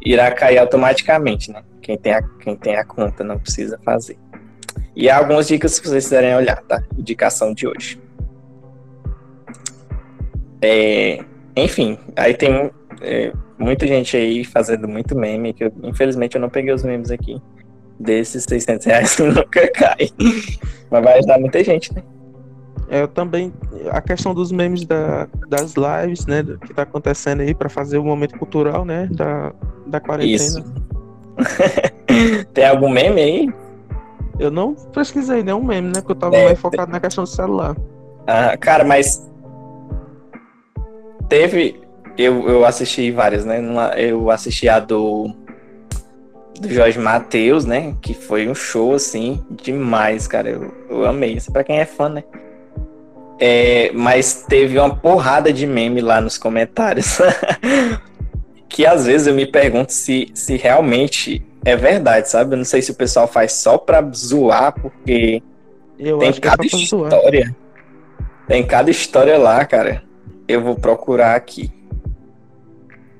irá cair automaticamente, né? Quem tem, a, quem tem a conta não precisa fazer. E há algumas dicas se vocês quiserem olhar, tá? Indicação de hoje. É, enfim, aí tem é, muita gente aí fazendo muito meme, que eu, infelizmente eu não peguei os memes aqui. Desses 600 reais [laughs] nunca cai. Mas vai ajudar muita gente, né? É, eu também, a questão dos memes da, das lives, né, que tá acontecendo aí para fazer o momento cultural, né, da, da quarentena. Isso. [laughs] Tem algum meme aí? Eu não pesquisei nenhum meme, né? Porque eu tava é, mais focado na questão do celular. Ah, cara, mas. Teve. Eu, eu assisti várias, né? Eu assisti a do. Do Jorge Matheus, né? Que foi um show, assim, demais, cara. Eu, eu amei. Isso pra quem é fã, né? É, mas teve uma porrada de meme lá nos comentários. [laughs] que às vezes eu me pergunto se, se realmente é verdade, sabe? Eu não sei se o pessoal faz só pra zoar, porque eu tem é cada é história. Tem cada história lá, cara. Eu vou procurar aqui.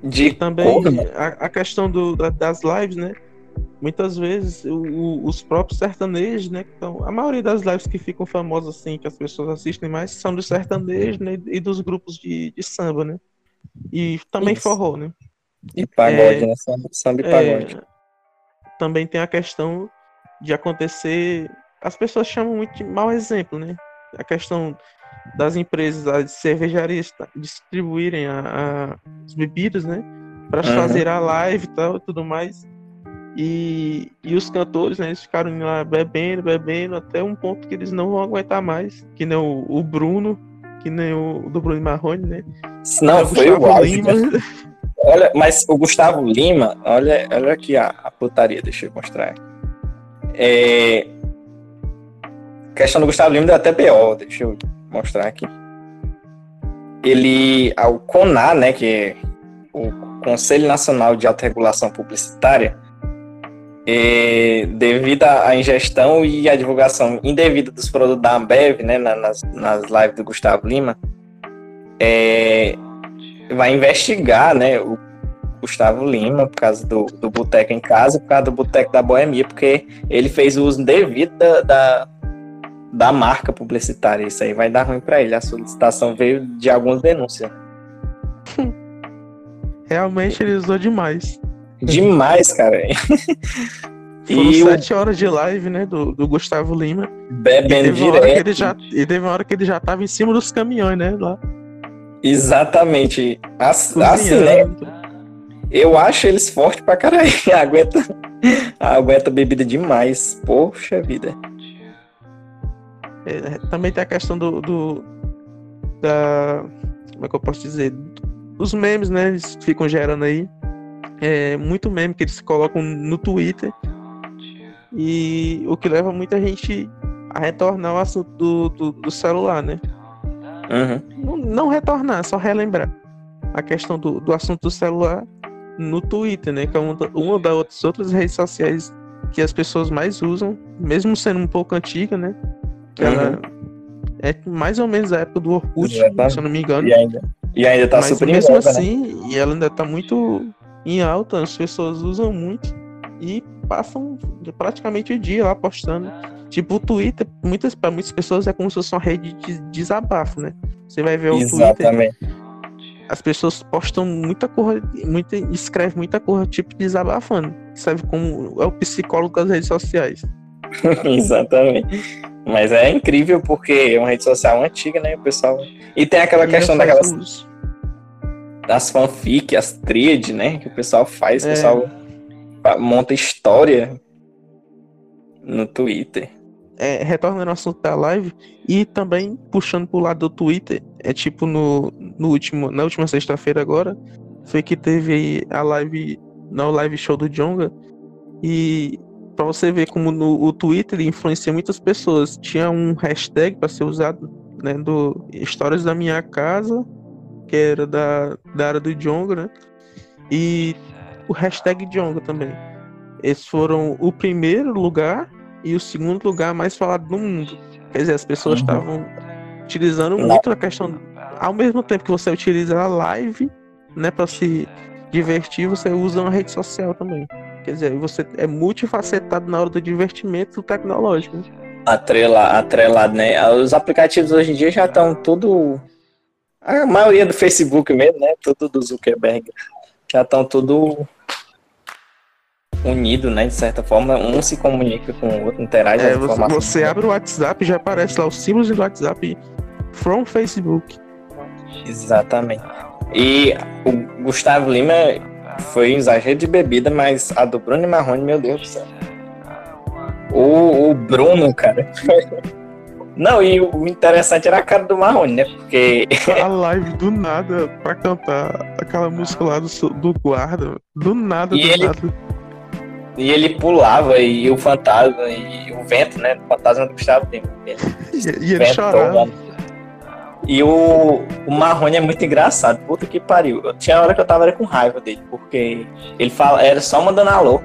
De e também a, a, questão do, das lives, né? Muitas vezes o, o, os próprios sertanejos, né? Então, a maioria das lives que ficam famosas assim, que as pessoas assistem mais, são dos sertanejos né, e dos grupos de, de samba, né? E também Isso. forró, né? E pagode, é, né? Samba, e pagode. É, também tem a questão de acontecer. As pessoas chamam muito de mau exemplo, né? A questão das empresas, as cervejarias distribuírem a, a, as bebidas, né? Para uhum. fazer a live e tal, tudo mais. E, e os cantores, né? Eles ficaram lá bebendo, bebendo, até um ponto que eles não vão aguentar mais. Que nem o, o Bruno, que nem o do Bruno Marrone, né? Não, foi o auge, né? [laughs] Olha, mas o Gustavo Lima, olha, olha aqui a, a putaria, deixa eu mostrar. É, a questão do Gustavo Lima deu até BO, deixa eu mostrar aqui. Ele, ao Conar, né, que é o Conselho Nacional de Autorregulação Publicitária, é, devido à ingestão e à divulgação indevida dos produtos da Ambev, né, nas, nas lives do Gustavo Lima, é, vai investigar, né, o Gustavo Lima, por causa do, do Boteco em Casa, por causa do Boteco da Boemia, porque ele fez o uso indevido da, da, da marca publicitária. Isso aí vai dar ruim para ele. A solicitação veio de algumas denúncias. Realmente ele usou demais. Demais, cara. [laughs] Foram e sete o... horas de live, né, do, do Gustavo Lima. Bebendo e direto. Ele já, e teve uma hora que ele já tava em cima dos caminhões, né, lá. Exatamente. Assim, assim né? Eu acho eles fortes pra caralho. [laughs] aguenta, aguenta bebida demais. Poxa vida. É, também tem a questão do, do, da. Como é que eu posso dizer? Os memes, né? Eles ficam gerando aí. É, muito meme que eles colocam no Twitter. E o que leva muita gente a retornar ao assunto do, do, do celular, né? Uhum. Não, não, retornar, só relembrar. A questão do, do assunto do celular no Twitter, né? Que é uma, uma das outras redes sociais que as pessoas mais usam, mesmo sendo um pouco antiga, né? Que uhum. ela é mais ou menos a época do Orkut, se eu não me engano. E ainda, e ainda tá Mas super mesmo né? assim, né? e ela ainda tá muito em alta, as pessoas usam muito e passam praticamente o dia lá postando. Tipo, o Twitter, muitas, para muitas pessoas é como se fosse uma rede de desabafo, né? Você vai ver o Exatamente. Twitter. As pessoas postam muita coisa, muita, escrevem muita coisa, tipo desabafando. Sabe como é o psicólogo das redes sociais. [laughs] Exatamente. Mas é incrível porque é uma rede social antiga, né? O pessoal. E tem aquela e questão daquelas. Uso. Das fanfic, as tríades, né? Que o pessoal faz, o é. pessoal monta história no Twitter. É, retornando ao assunto da live e também puxando pro lado do Twitter, é tipo no, no último, na última sexta-feira agora, foi que teve a live, na live show do Jonga, e para você ver como no o Twitter influencia muitas pessoas. Tinha um hashtag para ser usado, né, do Histórias da Minha Casa, que era da, da área do Jonga, né? E o hashtag Jonga também. Eles foram o primeiro lugar e o segundo lugar mais falado no mundo. Quer dizer, as pessoas uhum. estavam uhum. utilizando muito a questão. Ao mesmo tempo que você utiliza a live, né, para se divertir, você usa uma rede social também. Quer dizer, você é multifacetado na hora do divertimento tecnológico. Atrelado, atrelado, né? Os aplicativos hoje em dia já estão tudo. A maioria do Facebook mesmo, né? Tudo do Zuckerberg. Já estão tudo unido, né? De certa forma, um se comunica com o outro, interage é, você, você abre o WhatsApp já aparece lá os símbolos do WhatsApp from Facebook. Exatamente. E o Gustavo Lima foi um exagero de bebida, mas a do Bruno e Marrone, meu Deus do céu. O, o Bruno, cara. [laughs] Não, e o interessante era a cara do Marrone, né? Porque. A [laughs] live do nada pra cantar aquela música lá do, do guarda. Do nada, e do ele, nada. E ele pulava, e o fantasma, e o vento, né? O fantasma do Gustavo Lima. E, e ele chorava. E o, o Marrone é muito engraçado. Puta que pariu. Eu, tinha hora que eu tava com raiva dele, porque ele fala, era só mandando alô.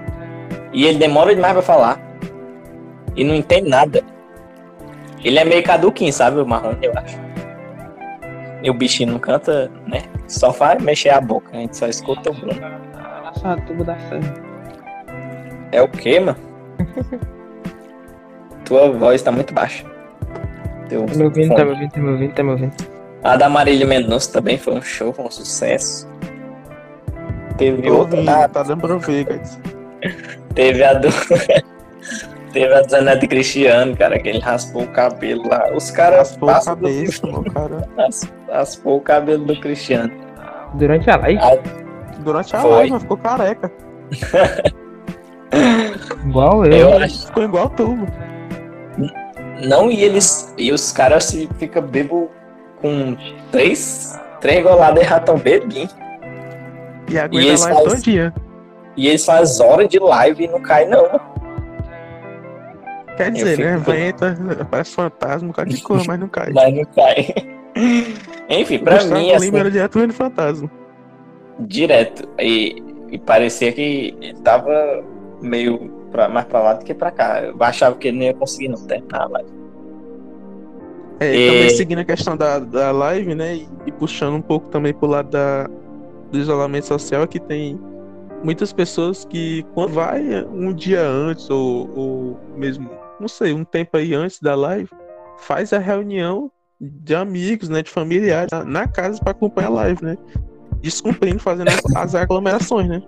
E ele demora demais pra falar. E não entende nada. Ele é meio caduquinho, sabe, o Marrone, eu acho. E o bichinho não canta, né? Só faz mexer a boca, a gente só escuta o Bruno. Nossa, tubo da. É o quê, mano? [laughs] Tua voz tá muito baixa. Teu tá me ouvindo, tá me ouvindo, tá me ouvindo, tá me ouvindo. A da Marília Mendonça também foi um show, foi um sucesso. Teve outra. Ah, tá dando pra ouvir, guys. Teve a do. [laughs] Teve a do Zanete Cristiano, cara, que ele raspou o cabelo lá. Os caras. Raspou a cabeça, do... cara. Raspou o cabelo do Cristiano. Durante a live? A... Durante a foi. live, ficou careca. [laughs] igual eu. eu acho... Ficou igual tudo. Não, e eles. E os caras se ficam bebo com três, três goladas e já tão bebinho. E aguenta e live todo dia. E eles fazem horas de live e não cai, não. Quer dizer, né? Vai entra, parece fantasma, qualquer coisa, mas não cai. [laughs] Mas não cai. [laughs] Enfim, pra Gustavo mim. Assim, era direto vendo fantasma. direto. E, e parecia que ele tava meio pra, mais pra lá do que pra cá. Eu achava que ele não ia conseguir não terminar a live. É, e... também seguindo a questão da, da live, né? E, e puxando um pouco também pro lado da, do isolamento social, que tem muitas pessoas que quando vai um dia antes ou, ou mesmo, não sei, um tempo aí antes da live, faz a reunião de amigos, né, de familiares na casa para acompanhar a live, né? Descumprindo, fazendo as, as aglomerações, né?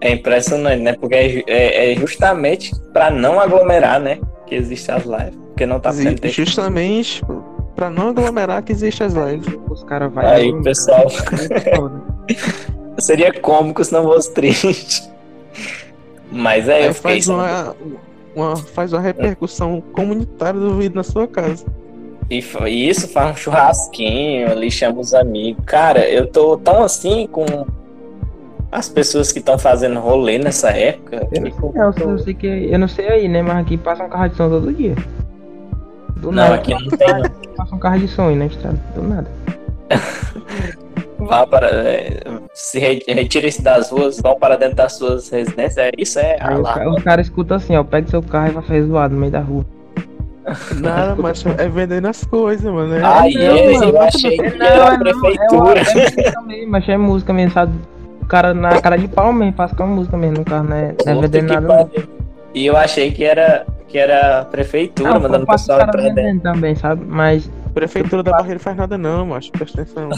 É impressionante, né? Porque é, é, é justamente para não aglomerar, né? Que existe as lives. Porque não tá sendo Justamente para não aglomerar que existe as lives. Os caras vai. Aí, pessoal. [laughs] Seria cômico se não fosse triste. Mas é, Aí eu faz uma, uma, faz uma repercussão comunitária do vídeo na sua casa. E, e isso faz um churrasquinho, ali chama os amigos. Cara, eu tô tão assim com as pessoas que estão fazendo rolê nessa época. Eu, não, eu, eu, sei que eu não sei aí, né? Mas aqui passa um carro de som todo dia. Do não, nada. aqui não tem. Passa um carro de som aí na estrada, do nada. [laughs] Vá para. É, se retire-se das ruas, vão para dentro das suas residências. É, isso é Aí o, o cara escuta assim, ó, pega seu carro e vai fazer zoado no meio da rua. Nada, mas é vendendo as coisas, mano. É, ah, é, eu achei que não, era a prefeitura. É, é, música mesmo, mas é música mesmo, sabe? O cara na cara de pau mesmo, faz com a música mesmo no carro, né? Não é vendendo nada. Não. E eu achei que era, que era a prefeitura não, mandando o pessoal pra dentro. também, sabe? Mas Prefeitura da Barreira faz nada não, macho. Presta atenção.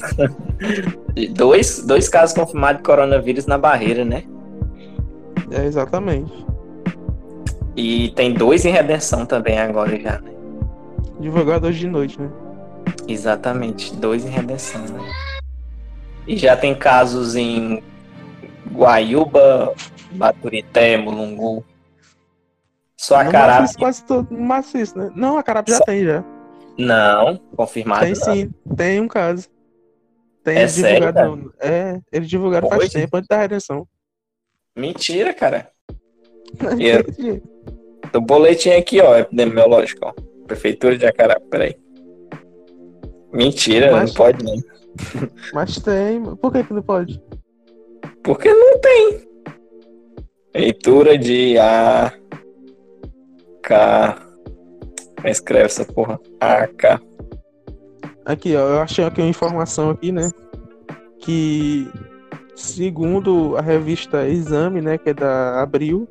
[laughs] dois, dois casos confirmados de coronavírus na Barreira, né? É, exatamente. E tem dois em redenção também agora já, né? Divulgado hoje de noite, né? Exatamente, dois em redenção, né? E já tem casos em Guaiúba, Baturité, Mulungu. Só a quase todo maciço, né? Não, a Carapi já Só... tem, já. Não, confirmado. Tem sim, tem um caso. Tem é divulgado. Sério, é, eles divulgaram faz tempo antes da redenção. Mentira, cara. [laughs] eu, do boletim aqui, ó, epidemiológico, ó. Prefeitura de Acará, peraí. Mentira, mas, não pode não. [laughs] Mas tem. Por que, que não pode? Porque não tem. Prefeitura de A. K. Escreve essa porra? AK. Aqui, ó, eu achei aqui uma informação aqui, né? Que segundo a revista Exame, né, que é da Abril,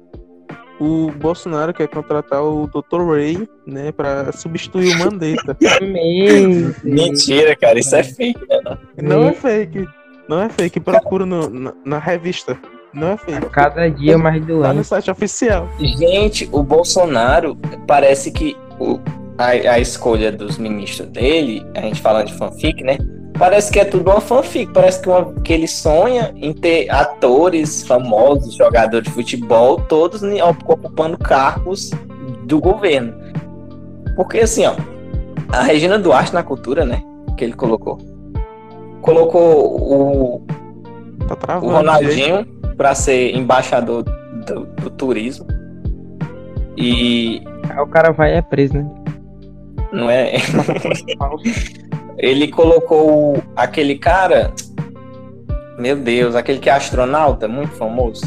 o Bolsonaro quer contratar o Dr. Ray, né, para substituir o Mandetta. [laughs] Mentira, cara, isso é fake, né? Não é fake. Não é fake, procura no, na, na revista. Não é fake. Cada dia mais doente. Tá no site oficial. Gente, o Bolsonaro parece que o, a, a escolha dos ministros dele, a gente falando de fanfic, né? Parece que é tudo uma fanfic. Parece que, uma, que ele sonha em ter atores famosos, jogadores de futebol, todos ocupando cargos do governo. Porque assim, ó, a Regina Duarte na cultura, né? Que ele colocou. Colocou o, tá travando, o Ronaldinho para ser embaixador do, do turismo. E Aí o cara vai é preso, né? Não é? [laughs] Ele colocou aquele cara. Meu Deus, aquele que é astronauta, muito famoso.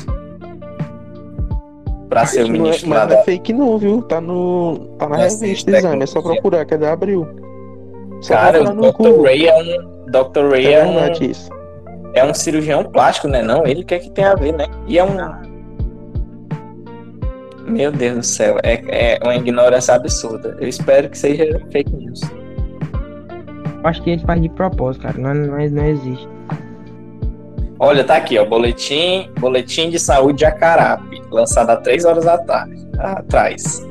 Pra ser o ministro não é, Mas é fake não, viu? Tá no. Tá na revista exame, é só procurar, que é da Abril. Só cara, o Dr. Ray é um. Dr. Ray é, é um. Isso. É um cirurgião plástico, né? Não, ele quer que tem a ver, né? E é um meu Deus do céu, é, é uma ignorância absurda. Eu espero que seja fake news. Acho que ele faz de propósito, cara. Não, não, não existe. Olha, tá aqui, ó. Boletim, boletim de saúde de Acarape, lançado há três horas da tarde, atrás.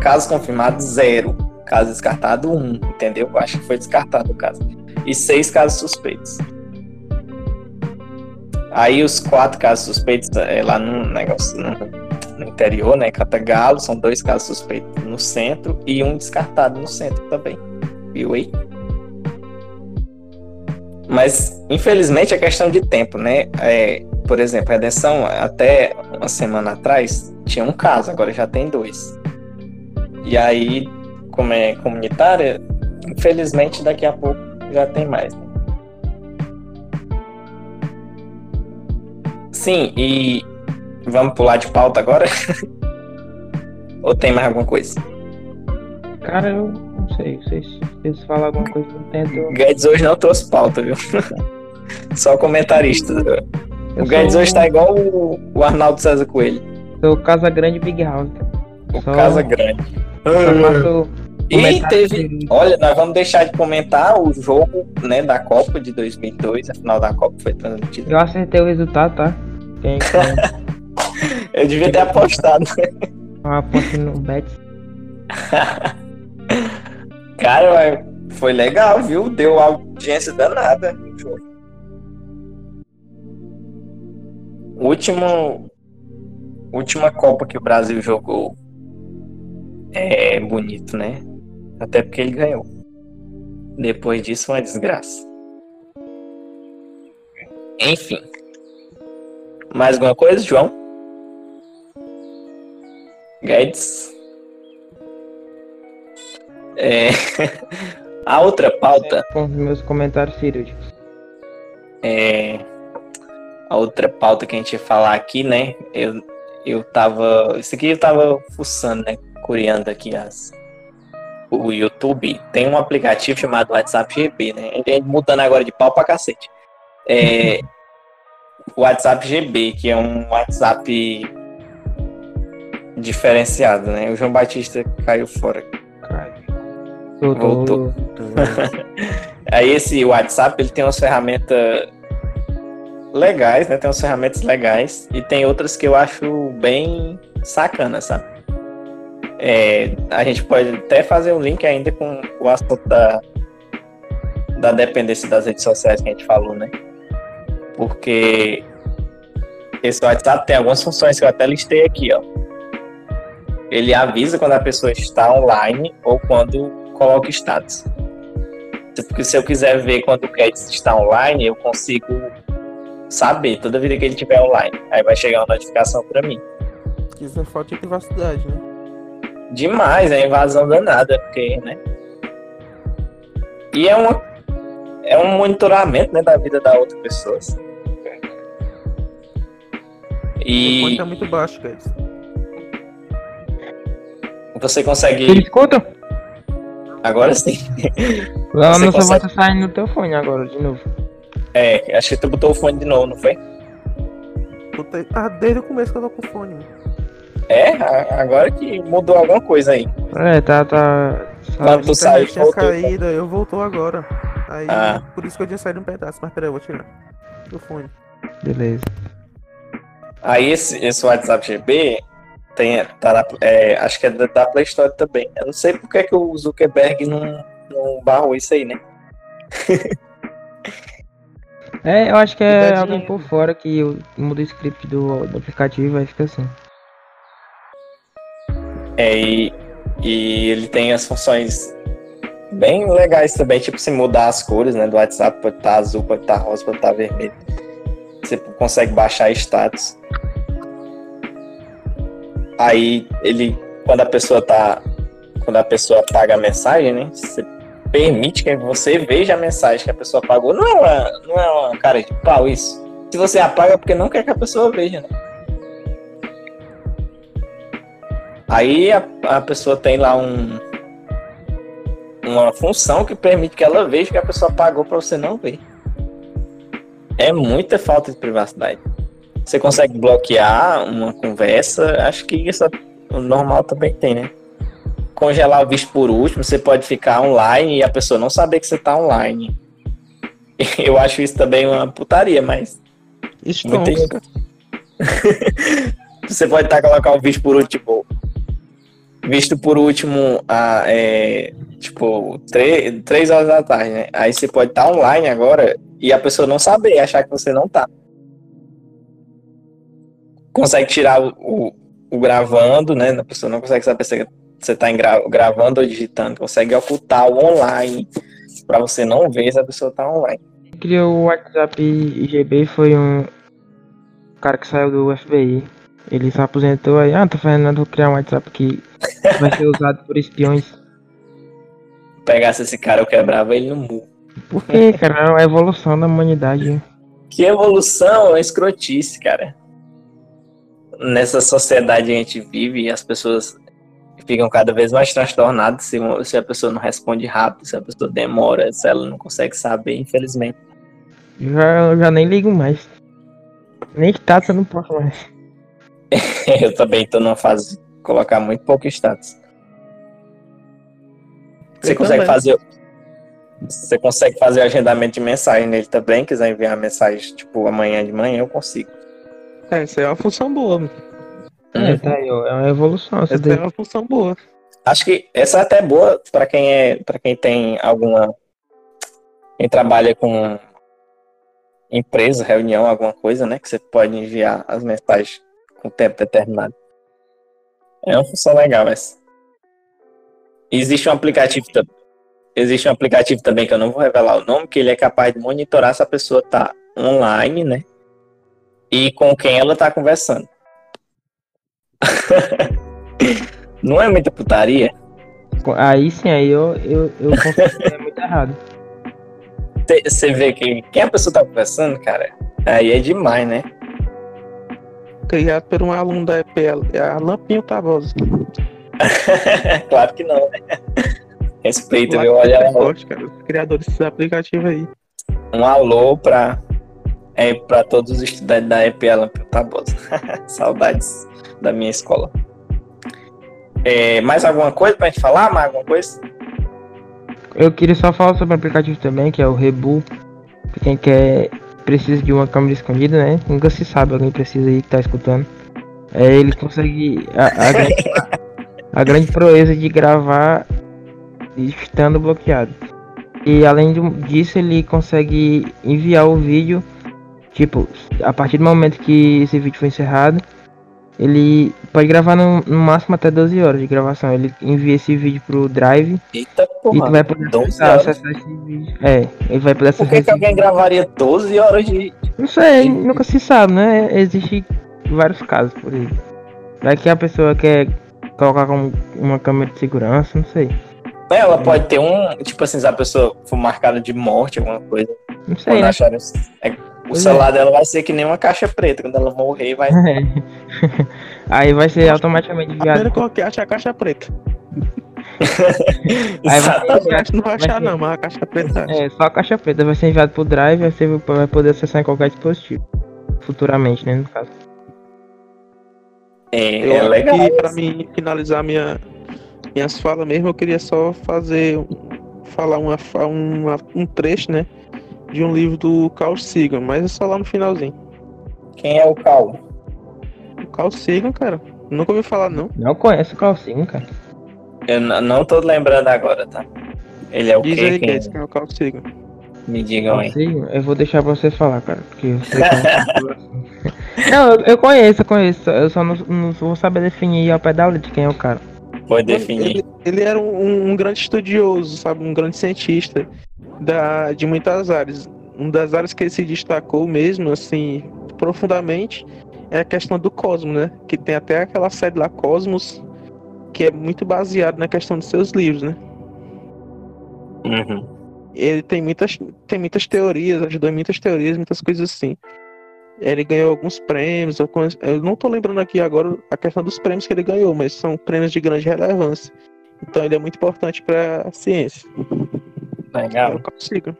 Casos confirmados, zero. Caso descartado, um. Entendeu? Eu acho que foi descartado o caso. E seis casos suspeitos. Aí os quatro casos suspeitos é lá no negócio. No interior, né? Catagalo, são dois casos suspeitos no centro e um descartado no centro também. Viu aí? Mas, infelizmente, é questão de tempo, né? É, por exemplo, a redenção, até uma semana atrás, tinha um caso, agora já tem dois. E aí, como é comunitária, infelizmente, daqui a pouco já tem mais. Né? Sim, e vamos pular de pauta agora? [laughs] Ou tem mais alguma coisa? Cara, eu não sei. Vocês, vocês falam alguma coisa, eu tento. Guedes hoje não trouxe pauta, viu? [laughs] Só comentarista. Eu o Guedes sou- hoje tá igual o, o Arnaldo César Coelho. Sou Casa Grande Big House. O Só- Casa Grande. Só faço E teve. de- Olha, nós vamos deixar de comentar o jogo né, da Copa de 2002. A final da Copa foi transmitida. Eu acertei o resultado, tá? Quem quem [laughs] Eu devia ter apostado. aposta no bet. [laughs] Cara, foi legal, viu? Deu audiência danada último. Última Copa que o Brasil jogou é bonito, né? Até porque ele ganhou. Depois disso, uma desgraça. Enfim. Mais alguma coisa, João? Guedes? É... [laughs] A outra pauta Com os meus comentários cirúrgicos. é a outra pauta que a gente ia falar aqui, né? Eu, eu tava. Isso aqui eu tava fuçando, né? Curiando aqui as. O YouTube tem um aplicativo chamado WhatsApp GB, né? A gente mudando agora de pau pra cacete. É, [laughs] o WhatsApp GB, que é um WhatsApp diferenciado, né? O João Batista caiu fora. Voltou. [laughs] Aí esse WhatsApp ele tem umas ferramentas legais, né? Tem umas ferramentas legais e tem outras que eu acho bem sacana, sabe? É, a gente pode até fazer um link ainda com o assunto da, da dependência das redes sociais que a gente falou, né? Porque esse WhatsApp tem algumas funções que eu até listei aqui, ó. Ele avisa quando a pessoa está online ou quando coloca status. Porque se eu quiser ver quando o Guedes está online, eu consigo saber toda vida que ele estiver online. Aí vai chegar uma notificação para mim. Isso é falta de privacidade, né? Demais, é invasão danada, porque, né? E é uma é um monitoramento, né, da vida da outra pessoa. assim. O E ponto é muito baixo, guys. Você Ele consegue escuta? agora sim. [laughs] Lá Você no seu consegue- tá saindo no teu fone agora, de novo. É, acho que tu botou o fone de novo, não foi? Ah, desde o começo que eu tô com fone. É, agora que mudou alguma coisa aí. É, tá, tá. Quando tu saiu, tinha voltou. caído, eu voltou agora. Aí, Ah. por isso que eu tinha saído um pedaço. Mas peraí, eu vou tirar o fone. Beleza. Aí esse, esse WhatsApp GB tem, tá na- é, acho que é da, da Play Store também. Eu não sei por que, que o Zuckerberg não, não barrou isso aí, né? [laughs] É, eu acho que é alguém por fora que muda o script do, do aplicativo e fica assim. É, e, e ele tem as funções bem legais também, tipo se mudar as cores, né? Do WhatsApp pode estar azul, pode estar rosa, pode estar vermelho. Você consegue baixar status. Aí ele, quando a pessoa tá, quando a pessoa apaga a mensagem, né? Você permite que você veja a mensagem que a pessoa apagou. Não é uma, não é uma cara de pau isso. Se você apaga é porque não quer que a pessoa veja, né? Aí a, a pessoa tem lá um uma função que permite que ela veja que a pessoa pagou para você não ver. É muita falta de privacidade. Você consegue bloquear uma conversa, acho que isso é- o normal também tem, né? Congelar o visto por último, você pode ficar online e a pessoa não saber que você tá online. [laughs] Eu acho isso também uma putaria, mas Muita Stonks. [laughs] você pode estar colocar o visto por último, visto por último a, é, tipo, três, horas da tarde, né? Aí você pode estar online agora e a pessoa não saber, achar que você não tá. Consegue tirar o, o, o gravando, né? A pessoa não consegue saber se você tá em gra- gravando ou digitando. Consegue ocultar o online para você não ver se a pessoa tá online. Quem criou o WhatsApp IGB foi um cara que saiu do FBI. Ele se aposentou aí, ah, tô fazendo nada, vou criar um WhatsApp que vai ser usado por espiões. Pegasse esse cara, eu quebrava ele no murro. Por quê, cara? É a evolução da humanidade. Que evolução, é escrotice, cara. Nessa sociedade a gente vive e as pessoas ficam cada vez mais transtornadas se, se a pessoa não responde rápido, se a pessoa demora, se ela não consegue saber, infelizmente. Já, já nem ligo mais. Nem status eu não posso mais. [laughs] eu também tô numa fase de colocar muito pouco status. Você eu consegue também. fazer. Você consegue fazer agendamento de mensagem nele também? Quiser enviar mensagem tipo amanhã de manhã, eu consigo. É, isso aí é uma função boa. É, tá aí, é uma evolução. Essa é uma função boa. Acho que essa é até boa para quem é, para quem tem alguma quem trabalha com empresa, reunião, alguma coisa, né, que você pode enviar as mensagens com tempo determinado. É uma função legal essa. Existe um aplicativo existe um aplicativo também que eu não vou revelar o nome, que ele é capaz de monitorar se a pessoa tá online, né? E com quem ela tá conversando. [laughs] não é muita putaria? Aí sim, aí eu, eu, eu que é muito errado. Você vê que quem a pessoa tá conversando, cara, aí é demais, né? Criado por um aluno da EPL, é a Lampinho Tavosa. [laughs] claro que não, né? Respeito, viu? Olha é forte, cara, os criadores desse aplicativo aí. Um alô pra, é, pra todos os estudantes da EPL Tabosa. [laughs] Saudades da minha escola. É, mais alguma coisa pra gente falar? Mais alguma coisa? Eu queria só falar sobre o aplicativo também, que é o Rebu. Pra quem quer, precisa de uma câmera escondida, né? Nunca se sabe, alguém precisa aí que tá escutando. É, ele consegue a, a, [laughs] grande, a grande proeza de gravar estando bloqueado. E além disso, ele consegue enviar o vídeo, tipo, a partir do momento que esse vídeo foi encerrado, ele pode gravar no, no, máximo até 12 horas de gravação. Ele envia esse vídeo pro Drive. Eita porra, e tu vai poder acessar, acessar, esse vídeo. É, ele vai poder acessar. Por que, que alguém gravaria 12 horas de. Não sei, nunca se sabe, né? Existe vários casos por aí. Vai que a pessoa quer colocar como uma câmera de segurança, não sei. É, ela pode ter um. Tipo assim, se a pessoa for marcada de morte, alguma coisa. Não sei. Né? Acharem, é, o celular é. dela vai ser que nem uma caixa preta. Quando ela morrer, vai. É. [laughs] Aí vai ser automaticamente enviado. Qualquer acha a caixa preta. [laughs] Aí vai ser, não vai achar, não, mas a caixa preta. É, só a caixa preta vai ser enviado pro Drive e você vai poder acessar em qualquer dispositivo. Futuramente, né? No caso. É, eu é legal. E pra mim finalizar minha, minhas falas mesmo, eu queria só fazer. Falar uma, uma, um trecho, né? De um livro do Carl Sagan, mas é só lá no finalzinho. Quem é o Carl? O Carl Sagan, cara. Nunca ouvi falar, não. Não conheço o Carl Sagan, cara. Eu não tô lembrando agora, tá? Ele é o Diz quê? aí, quem é? é o Carl Sagan. Me digam aí. Eu vou deixar pra vocês falar, cara. Porque eu sei que... [laughs] não, eu, eu, conheço, eu conheço. Eu só não, não vou saber definir ao pé da de quem é o cara. Pode definir. Ele, ele era um, um, grande estudioso, sabe? Um grande cientista da, de muitas áreas. Uma das áreas que ele se destacou mesmo, assim, profundamente, é a questão do cosmos, né? Que tem até aquela série lá, Cosmos, que é muito baseado na questão dos seus livros, né? Uhum. Ele tem muitas, tem muitas teorias, ajudou em muitas teorias, muitas coisas assim. Ele ganhou alguns prêmios, eu não tô lembrando aqui agora a questão dos prêmios que ele ganhou, mas são prêmios de grande relevância. Então ele é muito importante para a ciência. Legal. Eu consigo.